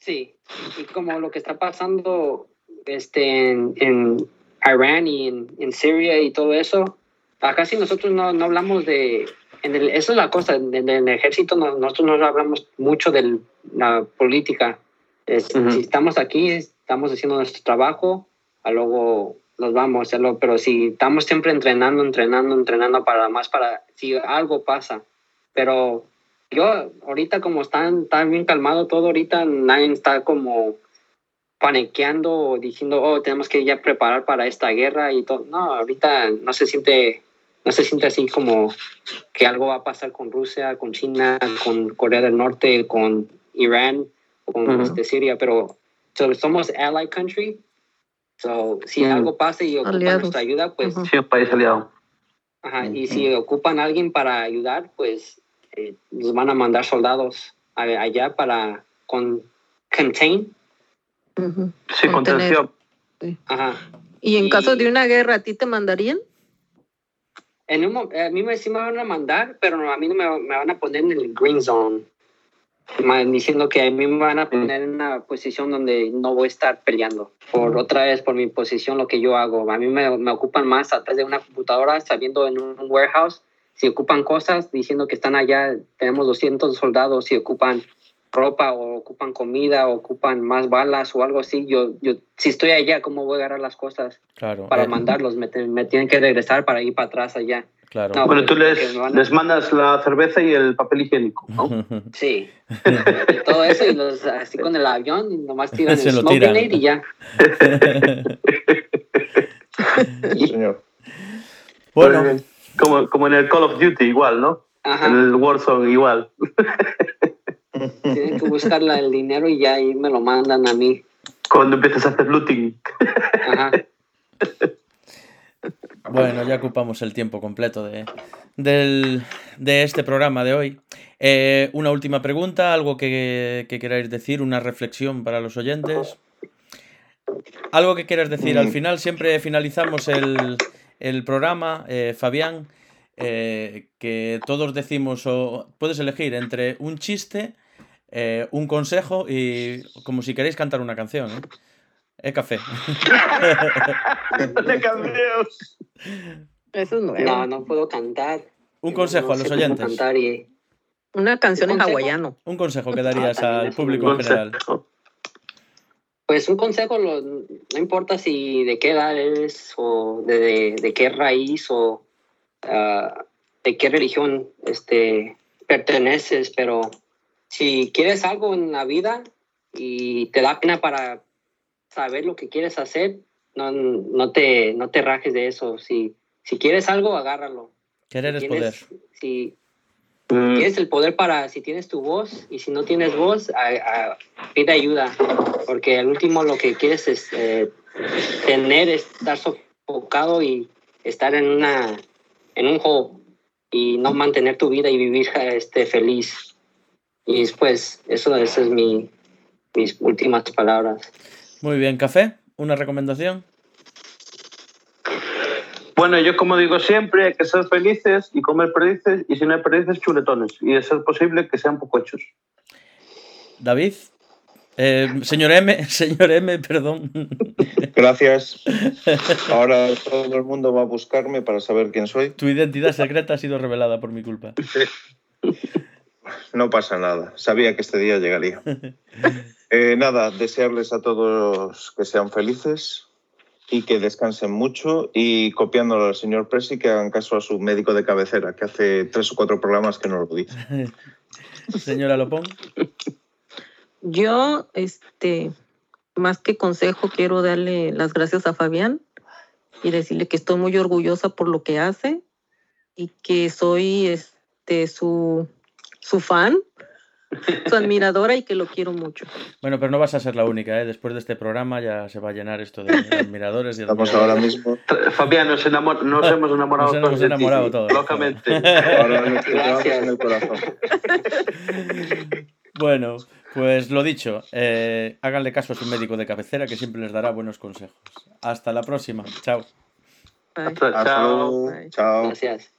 Sí, y como lo que está pasando este, en, en Irán y en, en Siria y todo eso, acá sí nosotros no, no hablamos de... En el, eso es la cosa, en, en el ejército no- nosotros no hablamos mucho de la política. Es-. Si estamos aquí, estamos haciendo nuestro trabajo, a luego nos vamos, a lo- pero si estamos siempre entrenando, entrenando, entrenando para más, para si algo pasa. Pero yo ahorita como están tan bien calmado todo ahorita nadie está como paniqueando o diciendo oh tenemos que ya preparar para esta guerra y todo no ahorita no se siente no se siente así como que algo va a pasar con Rusia con China con Corea del Norte con Irán con Ujú. este, Siria pero so, somos ally country so si Mm. algo pasa y ocupan Aliados. nuestra ayuda pues Ujú. Sí, un país aliado. Ajá, y si ocupan a alguien para ayudar, pues eh, nos van a mandar soldados a- allá para con contain. Sí, contención. Ajá. Y en Y- caso de una guerra, ¿a ti te mandarían? En un a mí me, sí me van a mandar, pero no, a mí no me, me van a poner en el green zone. Diciendo que a mí me van a poner en una posición donde no voy a estar peleando. Por otra vez, por mi posición, lo que yo hago. A mí me, me ocupan más atrás de una computadora, sabiendo en un warehouse. Si ocupan cosas, diciendo que están allá, tenemos 200 soldados, si ocupan ropa o ocupan comida o ocupan más balas o algo así, yo, yo si estoy allá, ¿cómo voy a agarrar las cosas Claro. para eh, mandarlos? Me, me tienen que regresar para ir para atrás allá. Claro. No. Bueno, tú les, a- les mandas la cerveza y el papel higiénico, ¿no? Sí. Y todo eso y los así con el avión y nomás tiran Se el lo smoke grenade y ya. Sí, señor. bueno, Como, como en el Call of Duty, igual, ¿no? En Ajá. el Warzone, igual. Tienen que buscar el dinero y ya ahí me lo mandan a mí. Cuando empiezas a hacer looting. Ajá. Bueno, ya ocupamos el tiempo completo de, del- de este programa de hoy. Eh, una última pregunta, algo que, que queráis decir, una reflexión para los oyentes. Algo que quieras decir, al Mm. final siempre finalizamos el, el programa, eh, Fabián, eh, que todos decimos, o puedes elegir entre un chiste, eh, un consejo y como si queréis cantar una canción. Eh, café. Cambios. Eso es nuevo. No, no puedo cantar. Un consejo No a los oyentes. cantar y- Una canción en hawaiano. Un consejo que darías Ah, al es público en general. Pues un consejo, lo- no importa si de qué edad eres o de, de- de qué raíz o ah, de qué religión este, perteneces, pero si quieres algo en la vida y te da pena para saber lo que quieres hacer, no, no, te, no te rajes de eso. Si, si quieres algo, agárralo. Querer es Si poder. tienes- Si Mm, tienes el poder para, si tienes tu voz y si no tienes voz, a- a- pide ayuda, porque al último lo que quieres es eh, tener, es estar sofocado y estar en una en un hole y no mantener tu vida y vivir este feliz. Y después, eso, eso es mi, mis últimas palabras. Muy bien, café. ¿Una recomendación? Bueno, yo como digo siempre, hay que ser felices y comer perdices, y si no hay perdices, chuletones. Y de ser posible, que sean poco hechos. David. Eh, señor M, señor M, perdón. Gracias. Ahora todo el mundo va a buscarme para saber quién soy. Tu identidad secreta ha sido revelada por mi culpa. No pasa nada. Sabía que este día llegaría. Eh, nada, desearles a todos que sean felices y que descansen mucho y copiándolo al señor Presi que hagan caso a su médico de cabecera que hace tres o cuatro programas que no lo dice. Señora Lopón. Yo, este, más que consejo, quiero darle las gracias a Fabián y decirle que estoy muy orgullosa por lo que hace y que soy este su, su fan, su admiradora y que lo quiero mucho. Bueno, pero no vas a ser la única, ¿eh? Después de este programa ya se va a llenar esto de admiradores y Estamos admiradores. ahora mismo. Fabián, nos, enamor- nos hemos enamorado Nos hemos todos de ti, enamorado todos. Locamente. Ahora Gracias. en el corazón. Bueno, pues lo dicho, eh, háganle caso a su médico de cabecera que siempre les dará buenos consejos. Hasta la próxima. Chao. Bye. Hasta- Hasta chao. luego. Bye. Chao. Gracias.